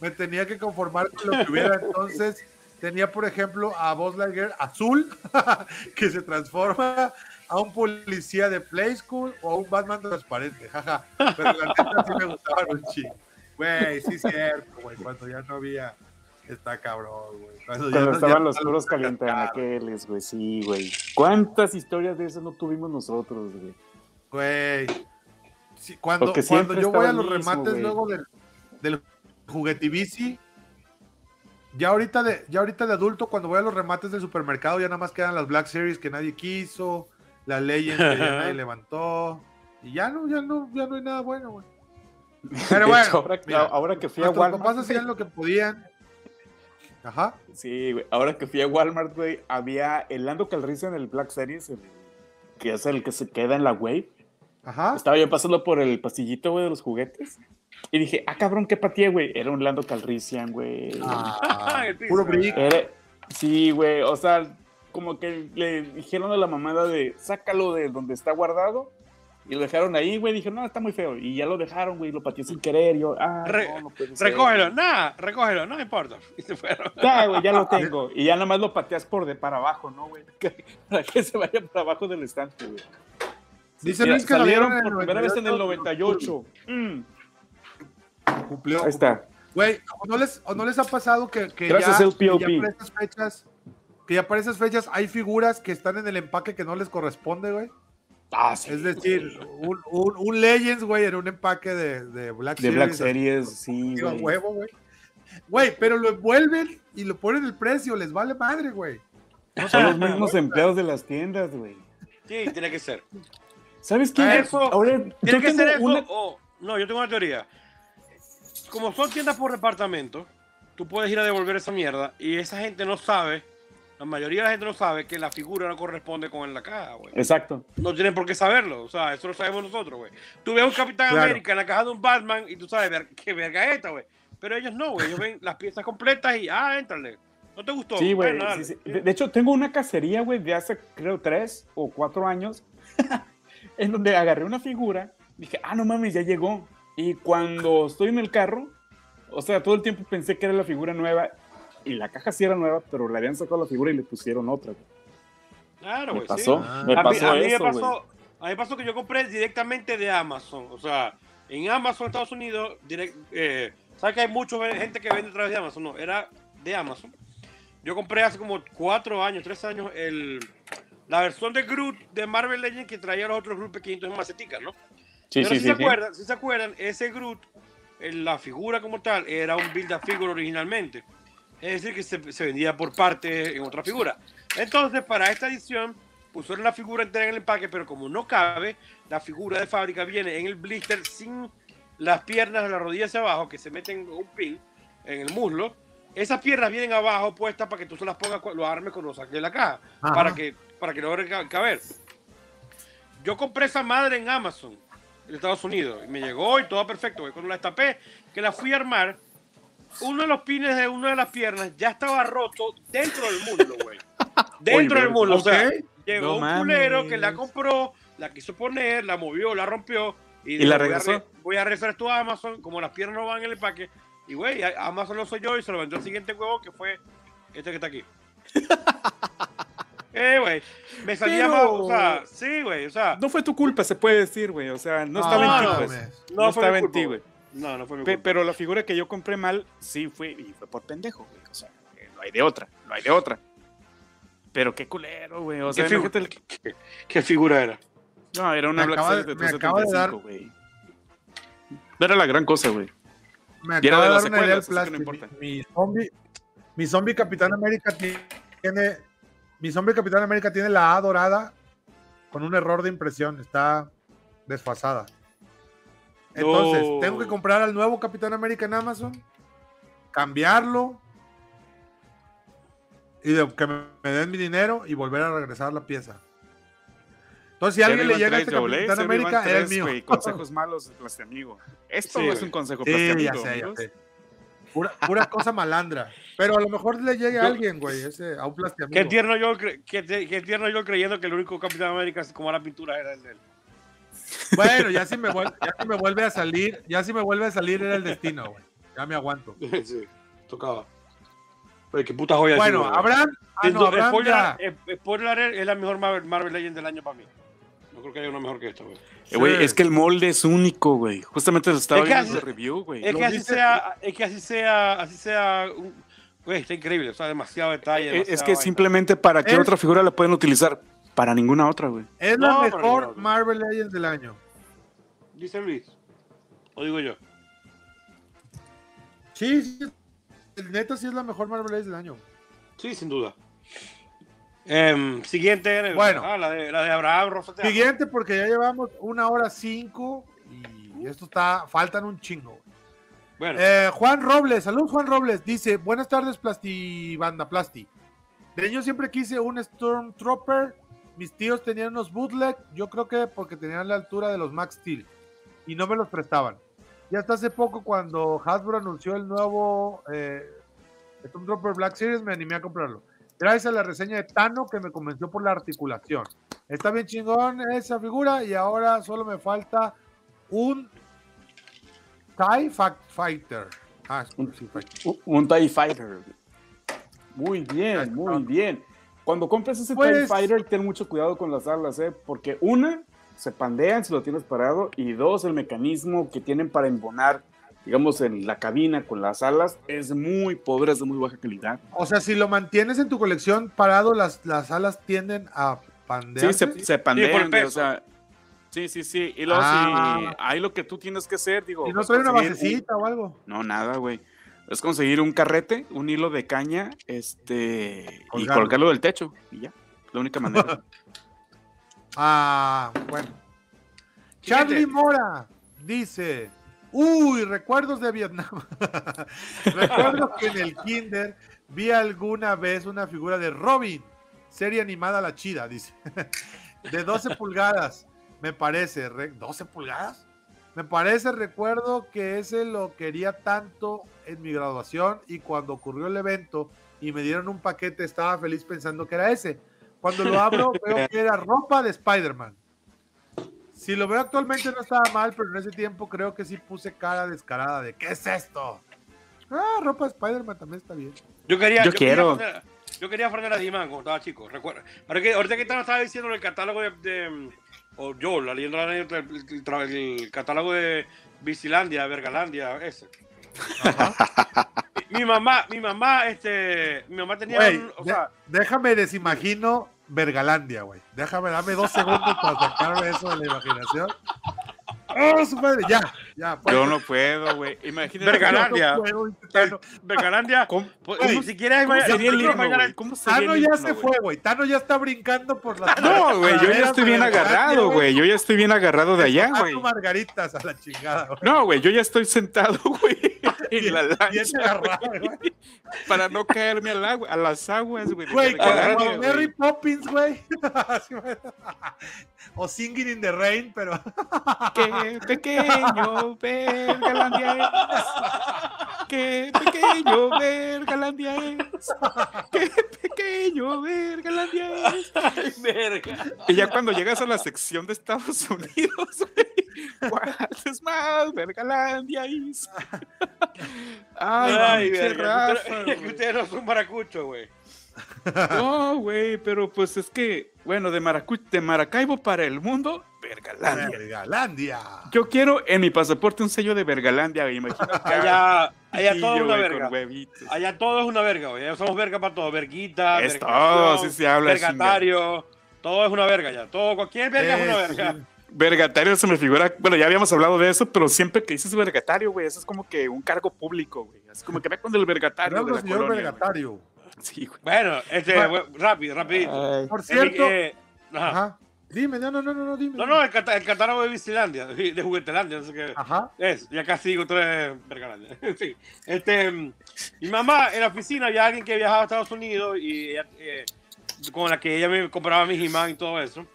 Me tenía que conformar con lo que hubiera. Entonces tenía, por ejemplo, a Buzz Lightyear azul, que se transforma a un policía de Play School o a un Batman transparente. Jaja. Pero la neta sí me gustaban un chingo. Güey, sí es cierto, güey. Cuando ya no había. Está cabrón, güey. Cuando, ya Cuando no- estaban ya los puros calientanequeles, güey, sí, güey. ¿Cuántas historias de esas no tuvimos nosotros, güey? Güey. Sí, cuando, cuando yo voy a los mismo, remates luego del, del juguetibici, ya ahorita de, ya ahorita de adulto, cuando voy a los remates del supermercado, ya nada más quedan las Black Series que nadie quiso, la Legends que ya nadie levantó, y ya no, ya no, ya no hay nada bueno, güey. Pero bueno, hecho, ahora, mira, ahora que fui a Walmart. papás hacían lo que podían. Ajá. Sí, güey. Ahora que fui a Walmart, güey, había el Lando Calrissian en el Black Series, el- que es el que se queda en la Wave. Ajá. Estaba yo pasando por el pasillito, güey, de los juguetes. Y dije, ah, cabrón, qué pateé, güey. Era un Lando Calrissian, güey. Ah, puro. Era- Sí, güey. O sea, como que le dijeron a la mamada de, sácalo de donde está guardado. Y lo dejaron ahí, güey. Dije, no, está muy feo. Y ya lo dejaron, güey. Lo pateé sin querer. Yo, ah, Re- no, no. Recógelo, nada, recógelo, no importa. Y se fueron. Ya, güey, ya lo tengo. Y ya nada más lo pateas por de para abajo, ¿no, güey? Para que se vaya para abajo del estante, güey. Dice Luis que lo salieron por primera vez en el 98. 98. Mm, Cumplió. ahí está. Güey, ¿o no les, o no les ha pasado que, que Gracias, ya, que ya para esas fechas, que ya para esas fechas hay figuras que están en el empaque que no les corresponde, güey? Ah, sí, Es decir, un, un, un Legends, güey, en un empaque de, de Black De Black Series. Series, sí, güey. huevo, güey. Güey, pero lo envuelven y lo ponen el precio, les vale madre, güey. Son los mismos empleados de las tiendas, güey. Sí, tiene que ser. ¿Sabes qué? Eso, Ahora, Tiene que ser eso. una... o- no, yo tengo una teoría. Como son tiendas por departamento, tú puedes ir a devolver esa mierda y esa gente no sabe, la mayoría de la gente no sabe que la figura no corresponde con la caja, güey. Exacto. No tienen por qué saberlo, o sea, eso lo sabemos nosotros, güey. Tú ves un Capitán Claro. América en la caja de un Batman y tú sabes qué verga es esta, güey. Pero ellos no, güey. Ellos ven las piezas completas y, ah, éntrale. ¿No te gustó? Sí, güey. Sí, sí. De, de hecho, tengo una cacería, güey, de hace, creo, tres o cuatro años, en donde agarré una figura, dije, ah, no mames, ya llegó. Y cuando estoy en el carro, o sea, todo el tiempo pensé que era la figura nueva, y la caja sí era nueva, pero le habían sacado la figura y le pusieron otra. güey. Claro, Me güey. pasó, sí. Ah. me a mí, pasó a mí me eso, güey. pasó, a mí me pasó que yo compré directamente de Amazon. O sea, en Amazon, Estados Unidos, direct, eh, ¿sabes que hay mucha gente que vende a través de Amazon? No, era de Amazon. Yo compré hace como cuatro años, tres años, el, la versión de Groot de Marvel Legends que traía los otros Groot pequeñitos en maceticas, ¿no? Sí, Pero sí, si, sí. se sí. acuerdan, si se acuerdan, ese Groot, la figura como tal, era un build a figure originalmente. Es decir, que se, se vendía por parte en otra figura. Entonces, para esta edición, pusieron la figura entera en el empaque, pero como no cabe, la figura de fábrica viene en el blister sin las piernas de la rodilla hacia abajo, que se meten un pin en el muslo. Esas piernas vienen abajo puestas para que tú se las pongas, lo armes cuando lo saques de la caja, Ajá. para que, para que logre ca- caber. Yo compré esa madre en Amazon, en Estados Unidos, y me llegó y todo perfecto. Cuando la destapé, que la fui a armar, uno de los pines de una de las piernas ya estaba roto dentro del muslo, güey. Dentro Oye, del muslo. O sea, llegó No un mames. culero que la compró, la quiso poner, la movió, la rompió. Y, ¿Y dijo, la voy a regresó? re- Voy a regresar esto a Amazon, como las piernas no van en el empaque. Y, güey, Amazon lo soy yo y se lo vendió el siguiente huevo que fue este que está aquí. eh, güey. Me salía Pero- más, o sea, sí, güey, o sea. No fue tu culpa, se puede decir, güey. O sea, no No, estaba en ti, no, pues. No, No fue estaba mi en culpa, ti, güey. No, no fue mi Pe- culpa. Pero la figura que yo compré mal, sí fue, y fue por pendejo, güey. O sea, eh, no hay de otra, no hay de otra. Pero qué culero, güey. O sea, ¿Qué, figu- imagínate el- qué- qué figura era? No, era una Me Black acaba Series de- de me acaba de 375, güey. No era la gran cosa, güey. Me era acaba de de las dar una idea no. Mi, mi zombie, mi zombie Capitán América tiene, mi zombie Capitán América tiene la A dorada con un error de impresión, está desfasada. Entonces, No. tengo que comprar al nuevo Capitán América en Amazon, cambiarlo y de- que me, me den mi dinero y volver a regresar la pieza. Entonces, si a alguien le llega este Capitán América, es el mío. Consejos malos de este amigo. Esto Sí, no es un consejo Sí, plástico, ya sé, ya sé. Pura, pura cosa malandra. Pero a lo mejor le llegue a alguien, güey, ese, a un Qué plastiamigo. tierno yo, cre- qué, te- qué tierno yo creyendo que el único Capitán América como la pintura era el de él. Bueno, ya si, me vuelve, ya si me vuelve a salir, ya si me vuelve a salir era el destino, güey. Ya me aguanto. sí, tocaba. Oye, qué puta joya. Bueno. Abraham, ah, Es- no, Abraham spoiler, ya. eh, spoiler alert, es la mejor Marvel, Marvel Legend del año para mí. Creo que haya una mejor que esta, güey. Eh, güey, Sí. es que el molde es único, güey. Justamente lo estaba Es que viendo así- el review, güey. Es que así dice- sea, es que así sea, así sea, un- güey, está increíble, o sea, demasiado detalle. Eh, Es que vaina. simplemente para qué Es- otra figura la pueden utilizar. Para ninguna otra, güey. Es No, la mejor. Marvel Legends del año. Dice Luis. O digo yo. Sí, sí. El neta sí es la mejor Marvel Legends del año. Sí, sin duda. Em, siguiente, Bueno. ah, la, de, la de Abraham Rosatea. Siguiente, porque ya llevamos una hora cinco y esto está, faltan un chingo. Bueno, Eh, Juan Robles, salud Juan Robles, dice, buenas tardes Plasti Banda Plasti. De niño siempre quise un Stormtrooper, mis tíos tenían unos bootleg, yo creo que porque tenían la altura de los Max Steel y no me los prestaban. Y hasta hace poco cuando Hasbro anunció el nuevo eh, Stormtrooper Black Series me animé a comprarlo. Gracias a la reseña de Tano que me convenció por la articulación. Está bien chingón esa figura y ahora solo me falta un TIE Fighter. Ah, sí, Fighter. Un, un TIE Fighter. Muy bien, muy bien. Cuando compres ese TIE Pues- Fighter, ten mucho cuidado con las alas, ¿eh? Porque una, se pandean si lo tienes parado. Y dos, el mecanismo que tienen para embonar, digamos, en la cabina con las alas es muy pobre, es de muy baja calidad. O sea, si lo mantienes en tu colección parado, las, las alas tienden a Sí, pandearse. se, se pandean, güey, o sea. Sí, sí, sí. Y luego, Ah. si hay lo que tú tienes que hacer, digo. y no es trae una un- basecita o algo. No, nada, güey. Es conseguir un carrete, un hilo de caña, este, y Colgarlo. del techo, y ya. La única manera. Ah, bueno. Charlie Mora dice: Uy, recuerdos de Vietnam. Recuerdo que en el Kinder vi alguna vez una figura de Robin, serie animada La Chida, dice. De 12 pulgadas, me parece. re- ¿12 pulgadas? Me parece, recuerdo que ese lo quería tanto en mi graduación y cuando ocurrió el evento y me dieron un paquete, estaba feliz pensando que era ese. Cuando lo abro, veo que era ropa de Spider-Man. Si lo veo actualmente no estaba mal, pero en ese tiempo creo que sí puse cara descarada de ¿qué es esto? Ah, ropa de Spider-Man también está bien. yo quería. yo quería quiero. poner- yo quería aprender a He-Man cuando estaba chico, recuerda. Ahora que, ahorita que estaba estaba diciendo en el catálogo de, de- o yo, la leyenda el, el el catálogo de Vicilandia, Vergalandia, ese. mi, mi mamá, mi mamá, este, mi mamá tenía, Güey, un- o de- sea, déjame desimagino Vergalandia, güey. Déjame, dame dos segundos para sacarme eso de la imaginación. ¡Oh, su madre! Ya, ya. pues. Yo no puedo, güey. Imagínate. Vergalandia. No. Vergalandia, ¿Cómo, pues, Güey, si quieres, cómo sería el himno? ¿Cómo sería Tano el ya himno, se fue, güey. Tano ya está brincando por las. No, güey, yo ya estoy bien agarrado, güey. Yo ya estoy bien agarrado de allá, güey. tu margaritas a la chingada, güey. No, güey, yo ya estoy sentado, güey, en la lancha güey. para no caerme al agua, a las aguas, güey. Güey, como. Mary Poppins, güey. O Singing in the Rain, pero. Qué pequeño Vergalandia es. Qué pequeño Vergalandia es. Qué pequeño Vergalandia es. Verga. Y ya cuando llegas a la sección de Estados Unidos, güey. ¿Cuál es más Vergalandia is? Ay, Ay, Rafa, ustedes- que güey. ustedes no son maracuchos, güey. No, güey, pero pues es que, bueno, de, Maracu de Maracaibo para el mundo, Vergalandia. Vergalandia. Yo quiero en mi pasaporte un sello de Vergalandia, güey. Imagínate. Allá, allá todo es una verga. Allá todo es una verga, güey. Somos verga para todo. Verguita, Es vergación, todo, así se habla, Vergatario. Todo es una verga ya. Todo, cualquier verga es una Eh, verga. Vergatario se me figura, bueno, ya habíamos hablado de eso, pero siempre que dices vergatario, güey, eso es como que un cargo público, güey. Así como que ve con el vergatario de Hablando, la señor colonia. güey. Vergatario. Sí, güey. Bueno, este, Bueno. güey, rápido, rapidito. Ay. Por mi- cierto. eh, ajá. Ajá. Dime, no, no, no, no, no, dime. No, no, el, cata- el catálogo de Vicilandia, de Juguetelandia, no sé qué. Ajá. Es, ya casi digo tres Vergalandia. sí. Este, mi mamá en la oficina había alguien que viajaba a Estados Unidos y ella, eh, con la que ella me compraba mis imán y todo eso.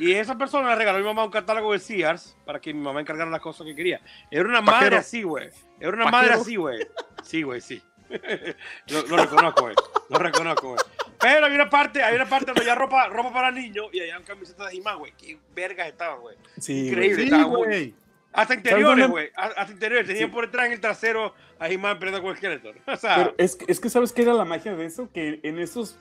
Y esa persona le regaló a mi mamá un catálogo de Sears para que mi mamá encargara las cosas que quería. Era una Pajero. madre así, güey. Era una madre Pajero. así, güey. Sí, güey, sí. lo, lo reconozco, güey. Lo reconozco, güey. Pero hay una parte, hay una parte donde ya ropa, ropa para niños y allá camisetas de He-Man, güey. Qué vergas estaban, güey. Sí, Increíble. güey. Sí. Hasta interiores, güey. Hasta interiores. Tenían Sí. por detrás en el trasero a He-Man peleando con el Skeletor. O sea, Pero es, es que sabes qué era la magia de eso, que en esos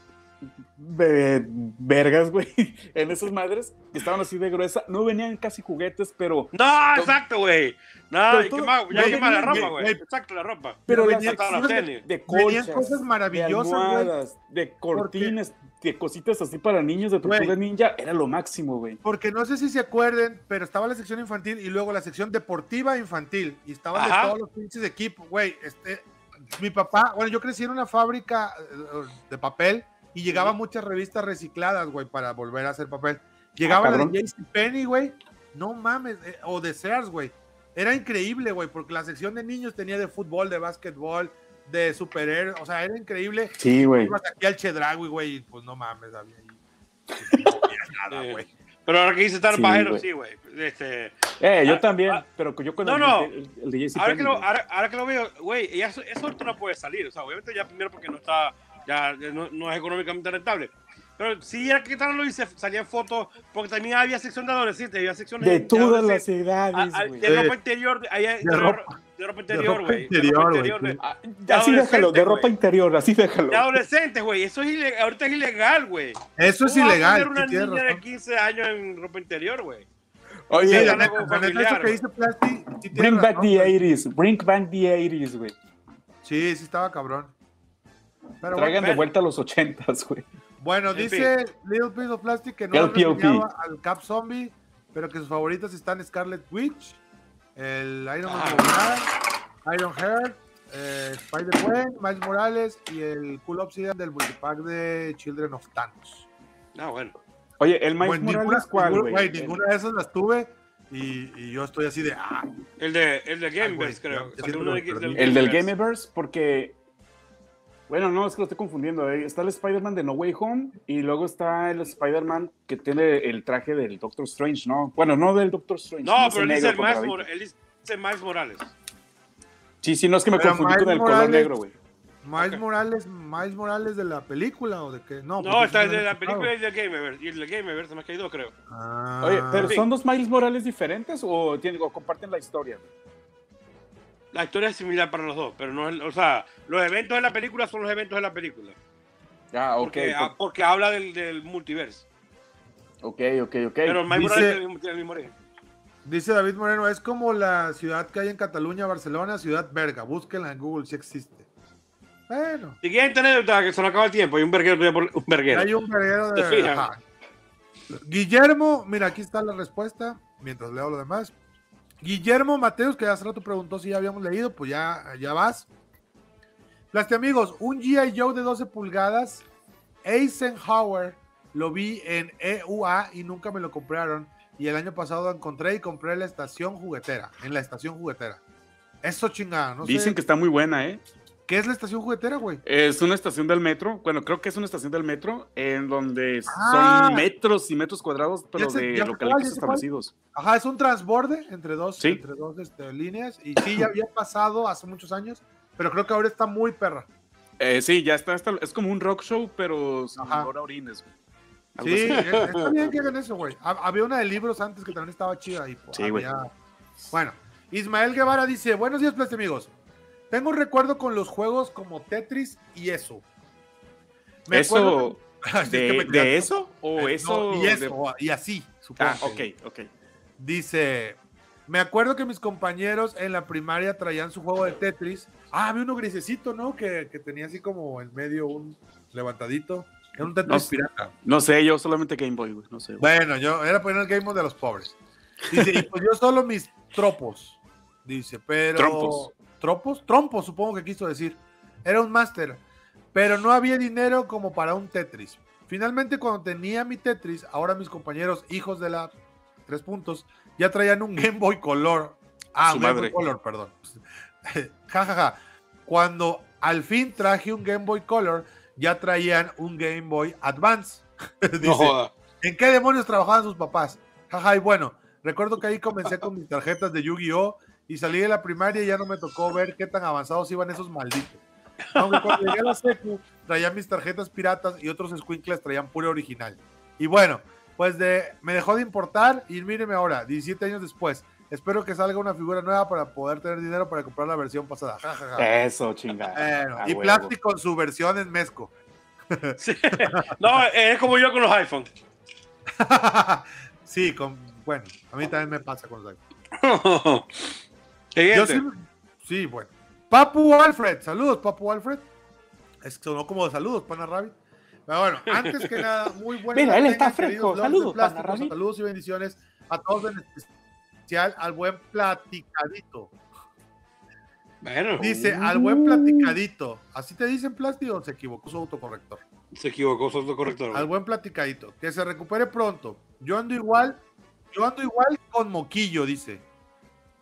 be- vergas, güey, en esas madres que estaban así de gruesa, no venían casi juguetes, pero no, exacto, güey. No, y todo- ya no más la ropa, güey. Exacto, la ropa. pero Pero las venía- Hasta los secciones tenis. de Venían colchas, cosas maravillosas, de almohadas, de cortines, de cositas así para niños de tortuga ninja, era lo máximo, güey. Porque no sé si se acuerden, pero estaba la sección infantil y luego la sección deportiva infantil. Y estaban de todos los pinches equipos, güey. Este, mi papá, bueno, yo crecí en una fábrica eh, de papel y llegaban muchas revistas recicladas, güey, para volver a hacer papel. Llegaba Ah, la de JCPenney, güey. No mames, eh, o de Sears, güey. Era increíble, güey, porque la sección de niños tenía de fútbol, de básquetbol, de superhéroes, o sea, era increíble. Sí, güey. Ibas aquí al Chedragui, güey, y pues no mames, había ahí. No había nada, güey. Pero ahora que dice estar Sí, pajero, güey. sí, güey. Este, Eh, yo Ah, también, ah, pero yo con no, el, no. el, el ahora, que lo, ahora, ahora que lo veo, güey, eso, eso no puede salir. O sea, obviamente ya primero porque no está, ya no, no es económicamente rentable. Pero sí, ya que tal lo hice, salían fotos, porque también había sección de adolescentes, había secciones de todas las edades, a- a- güey. de ropa interior, de, ropa- ropa, de ropa interior, güey. de ropa interior. Ah, así déjalo, de ropa interior, así déjalo. de adolescentes, güey. Eso es ilegal, ahorita es ilegal, güey. Eso es ¿Cómo vas a ilegal. una niña de razón. 15 años en ropa interior, güey. Oye, Sí, la neta, familiar, que dice Plasti, sí bring back razón, the güey. 80s, bring back the 80s, güey. Sí, sí estaba cabrón. Pero Traigan bueno, de vuelta a los 80s, güey. bueno, En dice Little Piece of Plastic que no reseñado al Cap Zombie, pero que sus favoritas están Scarlet Witch, el Iron Man Ah. Iron Heart, eh, Spider-Man, Miles Morales y el Cool Obsidian del multipack de Children of Thanos. Ah, bueno. Oye, el Miles Bueno, Morales, ninguna, ¿cuál, güey? ninguna de esas las tuve y, y yo estoy así de, ah, El de, el de Gameverse, creo. El del. Gameverse, porque. Bueno, no, es que lo estoy confundiendo. eh. Está el Spider-Man de No Way Home y luego está el Spider-Man que tiene el traje del Doctor Strange, ¿no? Bueno, no del Doctor Strange. No, pero él dice, negro el. Mor- él dice Miles Morales. Sí, sí, no es que me Pero confundí Miles con el color Morales- negro, güey. Miles. Morales, Miles Morales de la película o de qué? No, No, está de la película y escuchado. el de Gameverse. Y el de Gameverse, más que hay dos, creo. Ah, Oye, pero sí. ¿son dos Miles Morales diferentes o, tienen, o comparten la historia? La historia es similar para los dos, pero no es, o sea, los eventos de la película son los eventos de la película. Ah, ok. Porque, porque habla del, del multiverso. Ok, ok, ok. Pero Miles Dice- Morales tiene el mismo- origen. Dice David Moreno, es como la ciudad que hay en Cataluña, Barcelona, ciudad verga. Búsquenla en Google si existe. Bueno, Siguiente anécdota, que se nos acaba el tiempo. Hay un verguero, un verguero. hay un verguero ¿Te de... ajá. Guillermo, mira, aquí está la respuesta, mientras leo lo demás. Guillermo Mateus, que hace rato preguntó si ya habíamos leído, pues ya, ya vas. Plaste amigos, un G.I. Joe de 12 pulgadas, Eisenhower, lo vi en EUA y nunca me lo compraron. Y el año pasado lo encontré y compré la estación juguetera, en la estación juguetera. Eso chingada, no Dicen que está muy buena, ¿eh? ¿Qué es la estación juguetera, güey? Es una estación del metro, bueno, creo que es una estación del metro en donde Ah. son metros y metros cuadrados, pero de cuál, cuál. establecidos. Ajá, es un transborde entre dos, Sí. entre dos este, líneas. Y sí, ya había pasado hace muchos años, pero creo que ahora está muy perra. Eh, sí, ya está, está- es como un rock show, pero sin olor a orines. güey. Algo Sí, así. es- está bien que hagan eso, güey. Ha- Había una de libros antes que también estaba chida. Y, pues, Sí, güey. había- Bueno, Ismael Guevara dice: Buenos días, amigos. Tengo un recuerdo con los juegos como Tetris y eso. Me ¿Eso acuerdo- de, que me de quedaste- eso o Eh, eso? no, y de- eso, y así, supongo. Ah, ok, ok. Dice, me acuerdo que mis compañeros en la primaria traían su juego de Tetris. Ah, había uno grisecito, ¿no? Que, que tenía así como en medio un levantadito. Era un Tetris No pirata. No sé, yo solamente Game Boy, güey, no sé. güey. Bueno, yo era poner el Game Boy de los pobres. Dice, y pues yo solo mis tropos. Dice, pero... Trompos. ¿Tropos? Trompos, supongo que quiso decir. Era un máster. Pero no había dinero como para un Tetris. Finalmente, cuando tenía mi Tetris, ahora mis compañeros, hijos de la tres puntos, ya traían un Game Boy Color. Ah, Su un Game. Boy Color, perdón. ja, ja, ja. Cuando al fin traje un Game Boy Color, ya traían un Game Boy Advance. Dice, No joda. ¿En qué demonios trabajaban sus papás? Jaja, y bueno, recuerdo que ahí comencé con mis tarjetas de Yu-Gi-Oh! Y salí de la primaria y ya no me tocó ver qué tan avanzados iban esos malditos. Aunque cuando llegué a la secu, traía mis tarjetas piratas y otros squinkles traían puro original. Y bueno, pues de, me dejó de importar y míreme ahora, 17 años después. Espero que salga una figura nueva para poder tener dinero para comprar la versión pasada. Ja, ja, ja. Eso, chingada. Y huevo. plástico en su versión en mezco. Sí. No, es como yo con los iPhone. sí, con, bueno, a mí también me pasa con los iPhone. Sí, sí, bueno. Papu Alfred, saludos, Papu Alfred. Es que sonó como de saludos, Pana Rabbit. Pero bueno, antes que nada, muy bueno. Mira, él está fresco. Saludos, Pana Rabbit. Saludos y bendiciones a todos, en especial al buen platicadito. Bueno, Dice, al buen platicadito. ¿Así te dicen plástico o se equivocó su autocorrector? se equivocó su autocorrector. Al buen platicadito. Que se recupere pronto. Yo ando igual, yo ando igual con moquillo, dice.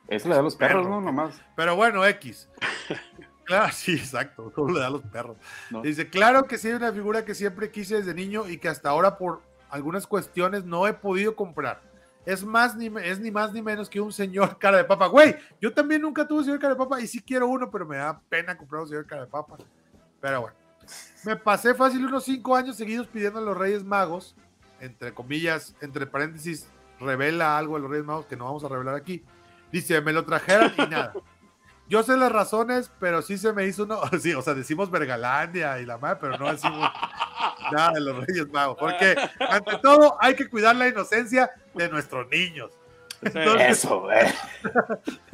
Eso le da a los perros, Perro. ¿no? Nomás. Pero bueno, X. Claro, sí, exacto. Solo le da a los perros. No. Dice, claro que sí hay una figura que siempre quise desde niño y que hasta ahora por algunas cuestiones no he podido comprar. Es más ni es ni más ni menos que un señor cara de papa. Güey, yo también nunca tuve un señor cara de papa y sí quiero uno, pero me da pena comprar un señor cara de papa. Pero bueno. Me pasé fácil unos cinco años seguidos pidiendo a los Reyes Magos, entre comillas, entre paréntesis, revela algo a los Reyes Magos que no vamos a revelar aquí. Dice, me lo trajeran y nada. Yo sé las razones, pero sí se me hizo uno. Sí, o sea, decimos Vergalandia y la madre, pero no decimos nada de los Reyes Magos. Porque, ante todo, hay que cuidar la inocencia de nuestros niños. Entonces, Eso, eh.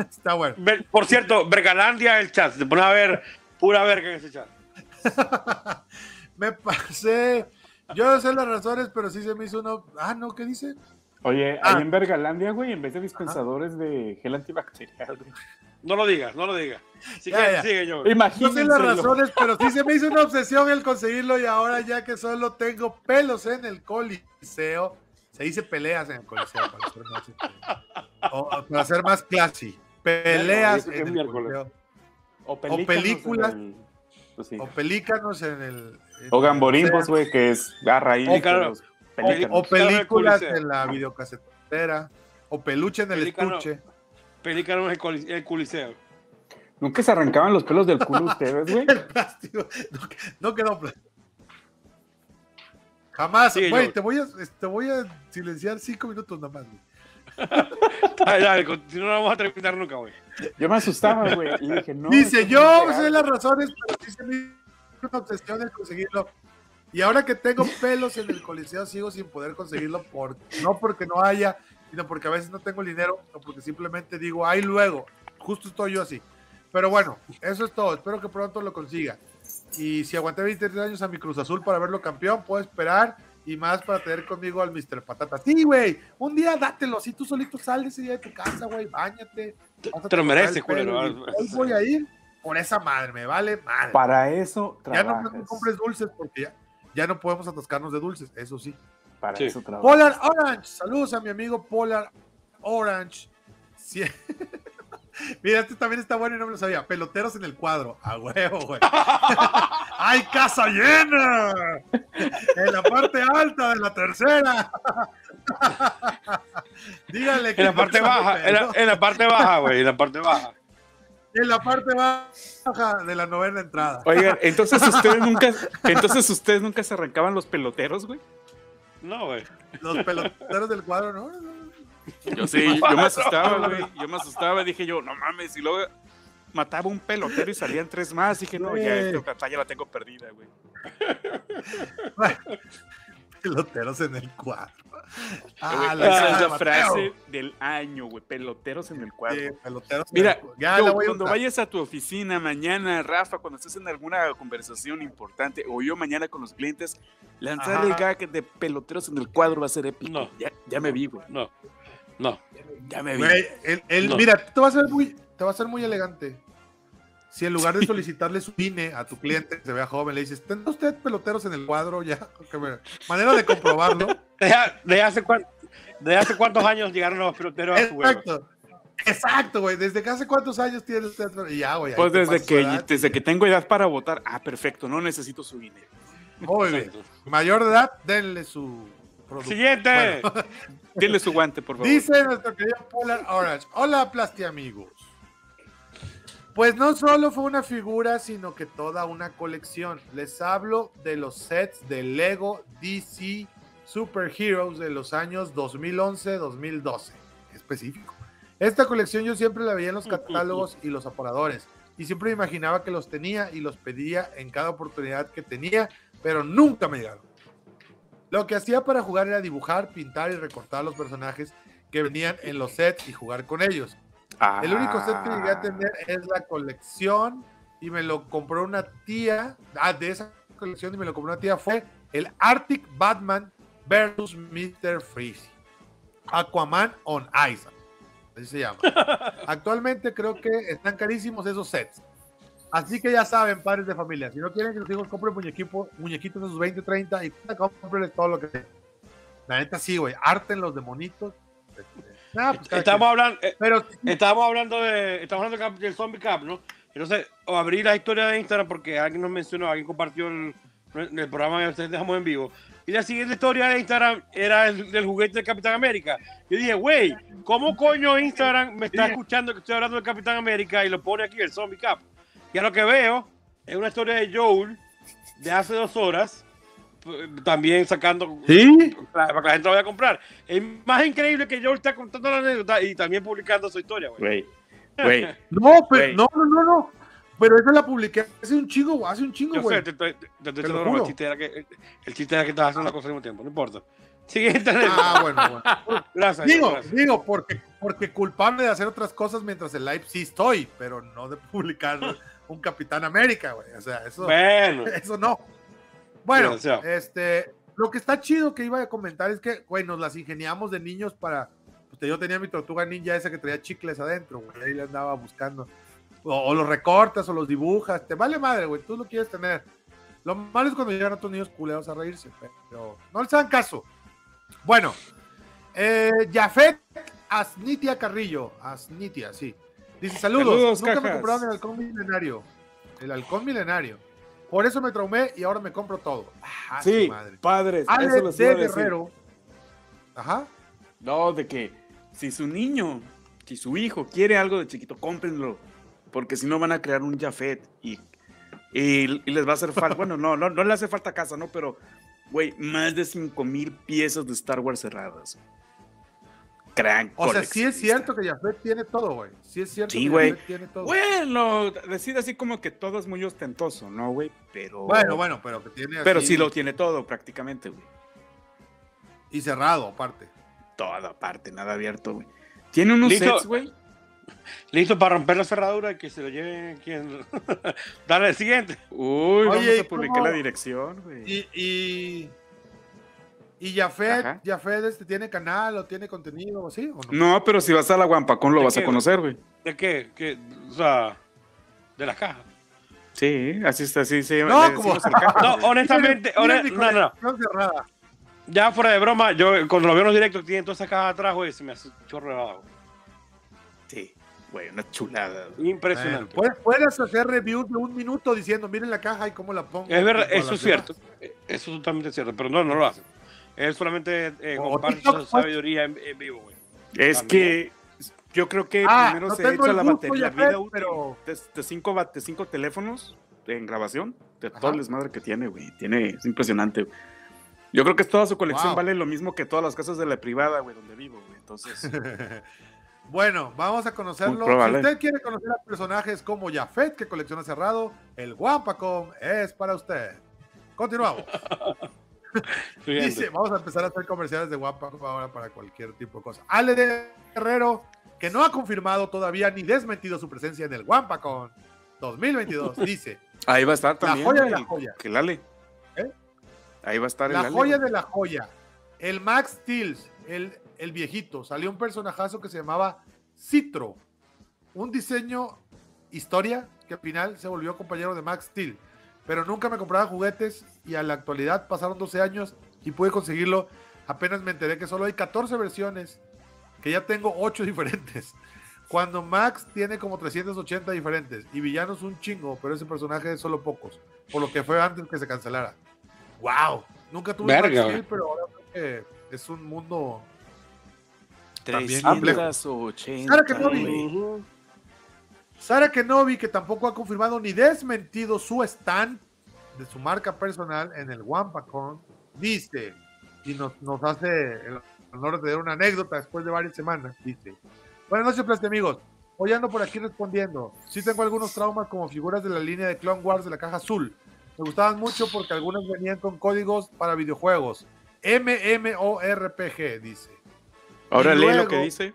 está bueno. Por cierto, Vergalandia el chat. Se pone a ver pura verga en ese chat. Me pasé. Yo sé las razones, pero sí se me hizo uno. Ah, no, ¿qué dice? Oye, Ah. ahí en Vergalandia, güey, en vez de dispensadores de gel antibacterial, güey. No lo digas, no lo digas. Ya. sigue yo. No sé Imagínense. las razones, pero sí se me hizo una obsesión el conseguirlo y ahora ya que solo tengo pelos en el coliseo, se dice peleas en el coliseo para ser más, este, o- o para ser más classy. Peleas en el coliseo. O películas. películas. el- pues sí. O pelícanos en el... en O el gamborimbos, coliseo, güey, que es garra ahí. O claro. los O, pelícanos. o películas en la videocasetera. O peluche en el Pelícano. estuche. Pelícano en el, coli- el coliseo. Nunca se arrancaban los pelos del culo ustedes, güey. El plástico. No, no quedó plástico. Jamás, güey, te voy a, te voy a silenciar cinco minutos nada más, güey. Dale, dale, no, no vamos a terminar nunca, güey. Yo me asustaba, güey. Y dije, no. Dice, yo sé real". las razones, pero sí se me hizo una obsesión el conseguirlo. Y ahora que tengo pelos en el coliseo, sigo sin poder conseguirlo, por, no porque no haya, sino porque a veces no tengo el dinero, o porque simplemente digo, ahí luego. Justo estoy yo así. Pero bueno, eso es todo. Espero que pronto lo consiga. Y si aguanté 23 años a mi Cruz Azul para verlo campeón, puedo esperar y más para tener conmigo al Mr. Patata. Sí, güey, un día dátelo. Si tú solito sales ese día de tu casa, güey, bañate. Te lo mereces, culero. Hoy voy a ir por esa madre, me vale madre. Para eso ya no trabajas. me compres dulces porque ya, ya no podemos atascarnos de dulces, eso sí. Para Sí. eso trabajas. Polar Orange, saludos a mi amigo Polar Orange. Sí. Mira, este también está bueno y no me lo sabía. Peloteros en el cuadro. A huevo, güey. ¡Hay casa llena! En la parte alta de la tercera. Dígale que En la parte baja, en la, en la parte baja, güey, en la parte baja. En la parte baja de la novena entrada. Oigan, entonces ustedes nunca, entonces ustedes nunca se arrancaban los peloteros, güey. No, güey. Los peloteros del cuadro, ¿no? Yo sí, yo me asustaba, güey. Yo me asustaba, dije yo, no mames, y luego mataba un pelotero y salían tres más. Dije, no, ya esta batalla la tengo perdida, güey. Peloteros en el cuadro. Ah, Esa es la frase del año, güey. Peloteros en el cuadro. Sí, peloteros en Mira, el cuadro. Ya la a cuando vayas a tu oficina mañana, Rafa, cuando estés en alguna conversación importante, o yo mañana con los clientes, lanzar Ajá. el gag de peloteros en el cuadro va a ser épico. No. Ya, ya me vi, güey. No, no. Ya me vi. Güey, él- él- No. Mira, te va a ser muy, te va a ser muy elegante. Si en lugar de solicitarle su INE a tu cliente que se vea joven, le dices, ¿tendrá usted peloteros en el cuadro? Ya, me- manera de comprobarlo. ¿De, de hace, de hace cuántos años llegaron los peloteros a su juego? Exacto. Exacto, güey. ¿Desde que hace cuántos años tiene usted? Y ya, güey. Pues desde que, edad. desde que tengo edad para votar, ah, perfecto, no necesito su dinero. Muy bien. Mayor de edad, denle su producto. Siguiente. Bueno. Dile su guante, por favor. Dice nuestro querido Polar Orange. Hola, Plasti amigos. Pues no solo fue una figura, sino que toda una colección. Les hablo de los sets de Lego DC Super Heroes de los años 2011-2012. Específico. Esta colección yo siempre la veía en los catálogos y los aparadores. Y siempre me imaginaba que los tenía y los pedía en cada oportunidad que tenía, pero nunca me llegaron. Lo que hacía para jugar era dibujar, pintar y recortar los personajes que venían en los sets y jugar con ellos. El único set que llegué a tener es la colección y me lo compró una tía. Ah, de esa colección y me lo compró una tía fue el Arctic Batman versus Mr. Freeze. Aquaman on Ice. Así se llama. Actualmente creo que están carísimos esos sets. Así que ya saben, padres de familia, si no quieren que los hijos compren muñequito, muñequitos de sus 20, 30 y comprenles todo lo que La neta sí, güey, los de monitos. Nah, pues, Estamos hablando, eh, Pero Estábamos hablando de, estamos hablando del- Zombie Cup, ¿no? Entonces, o abrí la historia de Instagram porque alguien nos mencionó, alguien compartió el, el programa que ustedes dejamos en vivo. Y la siguiente historia de Instagram era el, del juguete de Capitán América. Yo dije, güey, ¿cómo coño Instagram me está escuchando que estoy hablando de Capitán América y lo pone aquí el Zombie Cup? Y a lo que veo es una historia de Joel de hace dos horas, también sacando sí, para para que la gente lo vaya a comprar. Es más increíble que Joel está contando la anécdota y también publicando su historia, güey. No, pero, no, no, no, no. Pero esa la publiqué hace un chingo, hace un chingo, Yo güey. el chiste era que el, el chiste era que estabas haciendo una cosa al mismo tiempo, no importa. Siguiente Ah, bueno, bueno. Gracias. Digo, gracias. digo, porque, porque culpable de hacer otras cosas mientras el live sí estoy, pero no de publicar un Capitán América, güey. O sea, eso, Bueno, eso no. Bueno, este, lo que está chido que iba a comentar es que, güey, nos las ingeniamos de niños para. Pues, yo tenía mi tortuga ninja esa que traía chicles adentro, güey. Ahí le andaba buscando. O, o los recortas o los dibujas. Te vale madre, güey. Tú lo quieres tener. Lo malo es cuando llegan otros niños culeados a reírse, pero no les hagan caso. Bueno, eh, Jafet Asnitia Carrillo. Asnitia, sí. Dice: Saludos. Saludos, Nunca me compraron el halcón milenario. El halcón milenario. Por eso me traumé y ahora me compro todo. Ah, Sí, madre. padres. Ale eso de. Guerrero. Ajá. No, de que si su niño, si su hijo quiere algo de chiquito, cómprenlo. Porque si no van a crear un Jafet y, y, y les va a hacer falta. bueno, no, no, no le hace falta casa, ¿no? Pero, güey, más de 5 mil piezas de Star Wars cerradas. Gran O sea, sí es cierto que Jafet tiene todo, güey. Sí es cierto Sí, que güey. Jafet tiene todo. Bueno, decir así como que todo es muy ostentoso, ¿no, güey? Pero. Bueno, bueno, pero que tiene Pero así sí lo tiene todo, prácticamente, güey. Y cerrado, aparte. Todo aparte, nada abierto, güey. Tiene unos Listo. sets, güey. listo para romper la cerradura y que se lo lleve quien. Dale el siguiente. Uy, vamos Oye, a publicar ¿cómo? la dirección, güey. Y, y, y Jafet. Jafet este, tiene canal o tiene contenido o así, ¿o no? No, pero si vas a la Guampacón lo ¿De vas a conocer, güey. ¿De qué? ¿Qué? O sea, de las cajas. Sí, así está, así se No, le como-. No, honestamente, Tiene hone- mi no, no. cerrada. Ya fuera de broma, yo cuando lo veo en los directos, tienen todas esas cajas atrás, güey, se me hace chorro. Sí, güey, una chulada. güey. Impresionante. Bueno, puedes, puedes hacer reviews de un minuto diciendo, miren la caja y cómo la pongo. Es verdad, eso es cierto. Eso es totalmente cierto, pero no, no lo hacen. Él solamente eh, O comparte TikTok, su pues. sabiduría en, en vivo, güey. Es También. que yo creo que Ah, primero no se echa la batería, vida útil pero- de, de cinco, de cinco teléfonos en grabación, de todo Ajá. el desmadre que tiene, güey. Tiene, es impresionante. güey. Yo creo que toda su colección Wow. vale lo mismo que todas las casas de la privada, güey, donde vivo, güey. Entonces, Bueno, vamos a conocerlo. Si usted quiere conocer a personajes como Jafet, que colecciona cerrado, el Wampacom es para usted. Continuamos. Dice, vamos a empezar a hacer comerciales de Wampacom ahora para cualquier tipo de cosa. Ale de Guerrero, que no ha confirmado todavía ni desmentido su presencia en el Wampacom 2022, dice, ahí va a estar La también. joya de la joya. Que el Ale. ¿Eh? Ahí va a estar el la joya de la joya, el Max Steel, el, el viejito, salió un personajazo que se llamaba Citro, un diseño historia que al final se volvió compañero de Max Steel, pero nunca me compraba juguetes y a la actualidad pasaron 12 años y pude conseguirlo. Apenas me enteré que solo hay 14 versiones, que ya tengo 8 diferentes. Cuando Max tiene como 380 diferentes y villanos un chingo, pero ese personaje es solo pocos, por lo que fue antes que se cancelara. ¡Wow! Nunca tuve Verga, Max pero ahora que es un mundo También complejo. 380. Sara Kenobi. Sara Kenobi, que tampoco ha confirmado ni desmentido su stand de su marca personal en el WampaCon, dice, y nos, nos hace el honor de dar una anécdota después de varias semanas, dice, buenas noches, Plasti amigos, hoy ando por aquí respondiendo, sí tengo algunos traumas como figuras de la línea de Clone Wars de la caja azul, me gustaban mucho porque algunas venían con códigos para videojuegos, MMORPG, dice. Ahora lee lo que dice.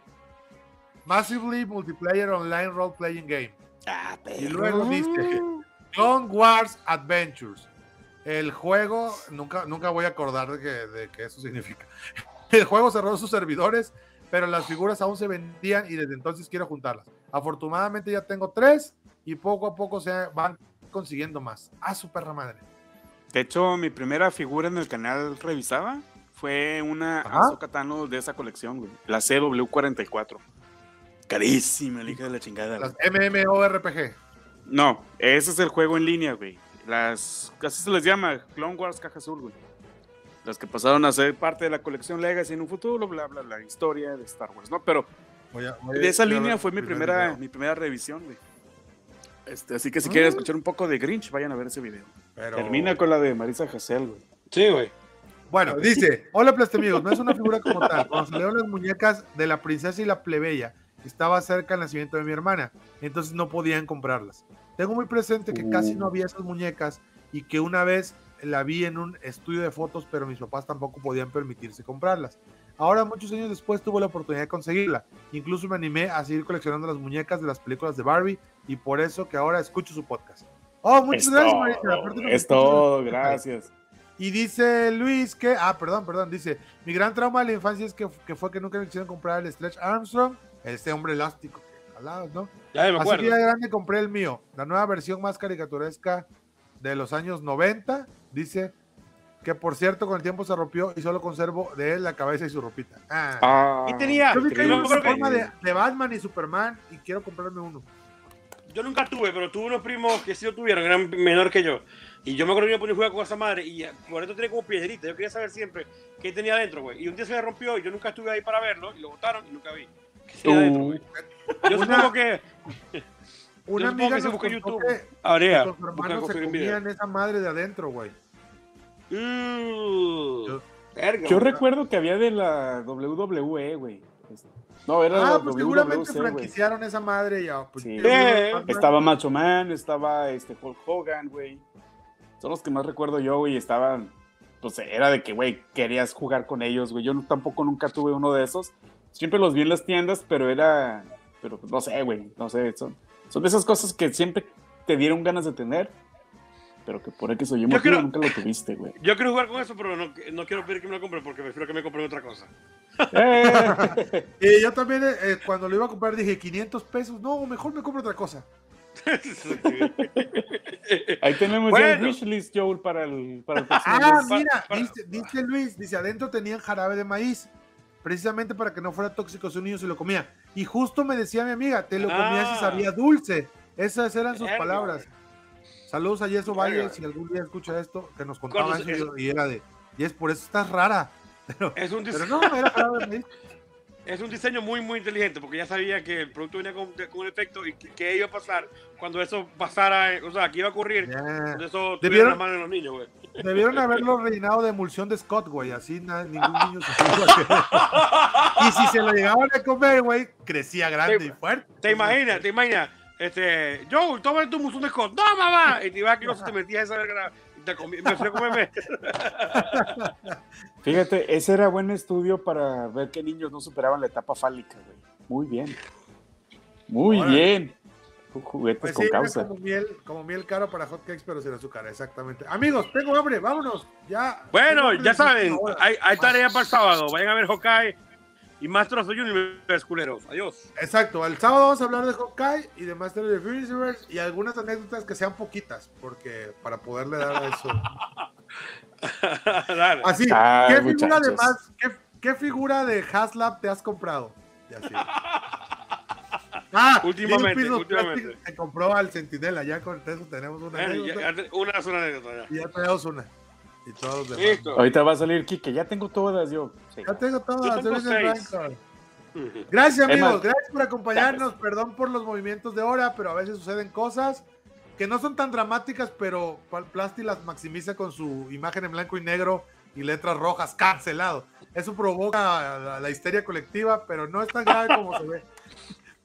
Massively Multiplayer Online Role Playing Game. Ah, Y luego dice Clone Wars Adventures. El juego, nunca, nunca voy a acordar de que, de que eso significa. El juego cerró sus servidores, pero las figuras aún se vendían y desde entonces quiero juntarlas. Afortunadamente ya tengo tres y poco a poco se van consiguiendo más. A su perra madre. De hecho, mi primera figura en el canal revisaba fue una. Ahsoka Tano de esa colección, güey. La CW44. Carísima, la hija de la chingada. Las. MMORPG. No, ese es el juego en línea, güey. Las, así se les llama, Clone Wars Caja Azul, güey. Las que pasaron a ser parte de la colección Legacy en un futuro, bla, bla, bla, historia de Star Wars, ¿no? Pero Voy a- voy a- de esa línea fue mi primera, video. mi primera revisión, güey. Este, así que si Ah. quieren escuchar un poco de Grinch, vayan a ver ese video. Pero- Termina con la de Marisa Hassel, güey. Sí, güey. Bueno, dice, hola amigos, no es una figura como tal. Cuando salieron las muñecas de la princesa y la plebeya, estaba cerca el nacimiento de mi hermana, entonces no podían comprarlas. Tengo muy presente que casi no había esas muñecas y que una vez la vi en un estudio de fotos, pero mis papás tampoco podían permitirse comprarlas. Ahora, muchos años después, tuve la oportunidad de conseguirla. Incluso me animé a seguir coleccionando las muñecas de las películas de Barbie y por eso que ahora escucho su podcast. Oh, muchas Es gracias, Marisa. Es todo, gracias. y dice Luis que, ah, perdón, perdón, dice, mi gran trauma de la infancia es que, que fue que nunca me quisieron comprar el Stretch Armstrong, este hombre elástico que jalabas, ¿no? Ya me Así acuerdo. que ya de grande compré el mío, la nueva versión más caricaturesca de los años 90, dice que por cierto con el tiempo se rompió y solo conservo de él la cabeza y su ropita. Ah. Ah, Y tenía- Yo vi que hay una me acuerdo que- forma de, de Batman y Superman y quiero comprarme uno. Yo nunca tuve, pero tuve unos primos que sí lo tuvieron, eran menor que yo. Y yo me acuerdo que yo ponía a jugar con esa madre y por esto tenía como piedrita. Yo quería saber siempre qué tenía adentro, güey. Y un día se me rompió y yo nunca estuve ahí para verlo y lo botaron y nunca vi. ¿Qué tenía adentro, güey? Yo Una- supongo que. Una amiga que se busca YouTube. que, Habría. busca hermanos se comían esa madre de adentro, güey. Uh, Yo- verga, Yo recuerdo que había de la WWE, güey. No, era Ah, la pues seguramente güey. franquiciaron esa madre ya. Pues, Sí. Eh, Estaba Macho Man, estaba este Hulk Hogan, güey. Son los que más recuerdo yo, güey. Estaban, pues era de que, güey, querías jugar con ellos, güey. Yo no- tampoco nunca tuve uno de esos. Siempre los vi en las tiendas, pero era, pero no sé, güey, no sé. Son, son de esas cosas que siempre te dieron ganas de tener, pero que por X o Y motivo creo- nunca lo tuviste, güey. Yo quiero jugar con eso, pero no, no quiero pedir que me lo compren porque prefiero que me compren otra cosa. Eh, Y yo también, eh, eh, cuando lo iba a comprar, dije 500 pesos. No, mejor me compro otra cosa. Ahí tenemos ya el Bueno. wishlist, Joel, para el, para el próximo Ah, mes. mira, para- dice, dice Luis, dice, adentro tenían jarabe de maíz. Precisamente para que no fuera tóxico si un niño se lo comía. Y justo me decía mi amiga, te lo comías y Ah. sabía dulce. Esas eran sus palabras. Saludos a Yeso Valle, si algún día escucha esto, que nos contaba eso y era de, y es por eso estás rara. Es un, Pero no, era jarabe de maíz. Es un diseño muy, muy inteligente porque ya sabía que el producto venía con, con un efecto y que, que iba a pasar cuando eso pasara, eh, o sea, que iba a ocurrir. Cuando eso ¿Debieron- las manos de los niños, güey. Debieron haberlo rellenado de emulsión de Scott, güey. Así na- ningún niño se Y si se lo llegaban a comer, güey, crecía grande y fuerte. ¿Te imaginas? ¿Te imaginas? Este, Joe, toma tu musón de Scott. ¡No, mamá! Y te ibas aquí, no se te metías esa verga te comí, me fui a comerme. Fíjate, ese era buen estudio para ver que niños no superaban la etapa fálica, güey. Muy bien. Muy Órale. bien. Juguetes Pues con sí, causa. como miel, como miel caro para hotcakes, pero sin azúcar, exactamente. Amigos, tengo hambre, vámonos. Ya. Bueno, ya saben, hay, hay tarea para el sábado. Vayan a ver Hawkeye y Master of the Universe, culeros. Adiós. Exacto, el sábado vamos a hablar de Hawkeye y de Master of the Universe y algunas anécdotas que sean poquitas, porque para poderle dar a eso. Dale. Así, Ay, ¿qué figura de más, qué, qué figura de Haslab te has comprado? Y así. Ah, Últimamente, últimamente. Plastic Se compró al Centinela, ya con eso tenemos una Eh, anécdota. ya- ya- una anécdota. ya. Y ya tenemos una. Y todos los demás. Listo. Ahorita va a salir Kike, ya tengo todas yo. Sí. Ya tengo todas. Yo tengo. Gracias, amigos. Gracias por acompañarnos. Perdón por los movimientos de hora, pero a veces suceden cosas que no son tan dramáticas, pero Plasti las maximiza con su imagen en blanco y negro y letras rojas. Cancelado. Eso provoca la, la histeria colectiva, pero no es tan grave como se ve.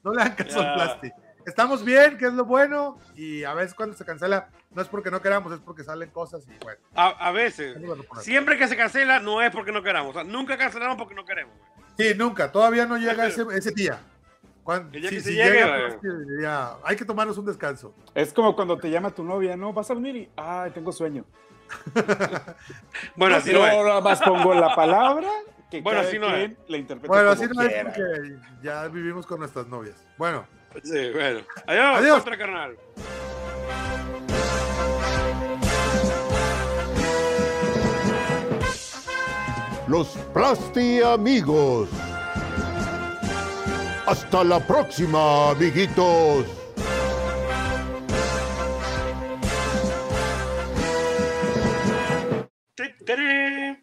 No le hagan caso Ya. al Plasti. Estamos bien, que es lo bueno, y a veces cuando se cancela no es porque no queramos, es porque salen cosas y bueno. A, a veces, es siempre que se cancela, no es porque no queramos. O sea, nunca cancelamos porque no queremos. güey. Sí, nunca, todavía no llega ese, ese día. Cuando, si- que si se llegue, llega, pues, ya, hay que tomarnos un descanso. Es como cuando te llama tu novia, ¿no? ¿Vas a venir? Y, ay, tengo sueño. Bueno, así no es. nada más pongo la palabra que Bueno, cada así no quien la interpreta Bueno, como así no es porque ya vivimos con nuestras novias. Bueno, Sí, bueno. Adiós, Adiós. Contra carnal. Los Plasti amigos. Hasta la próxima, amiguitos. ¡Tarán!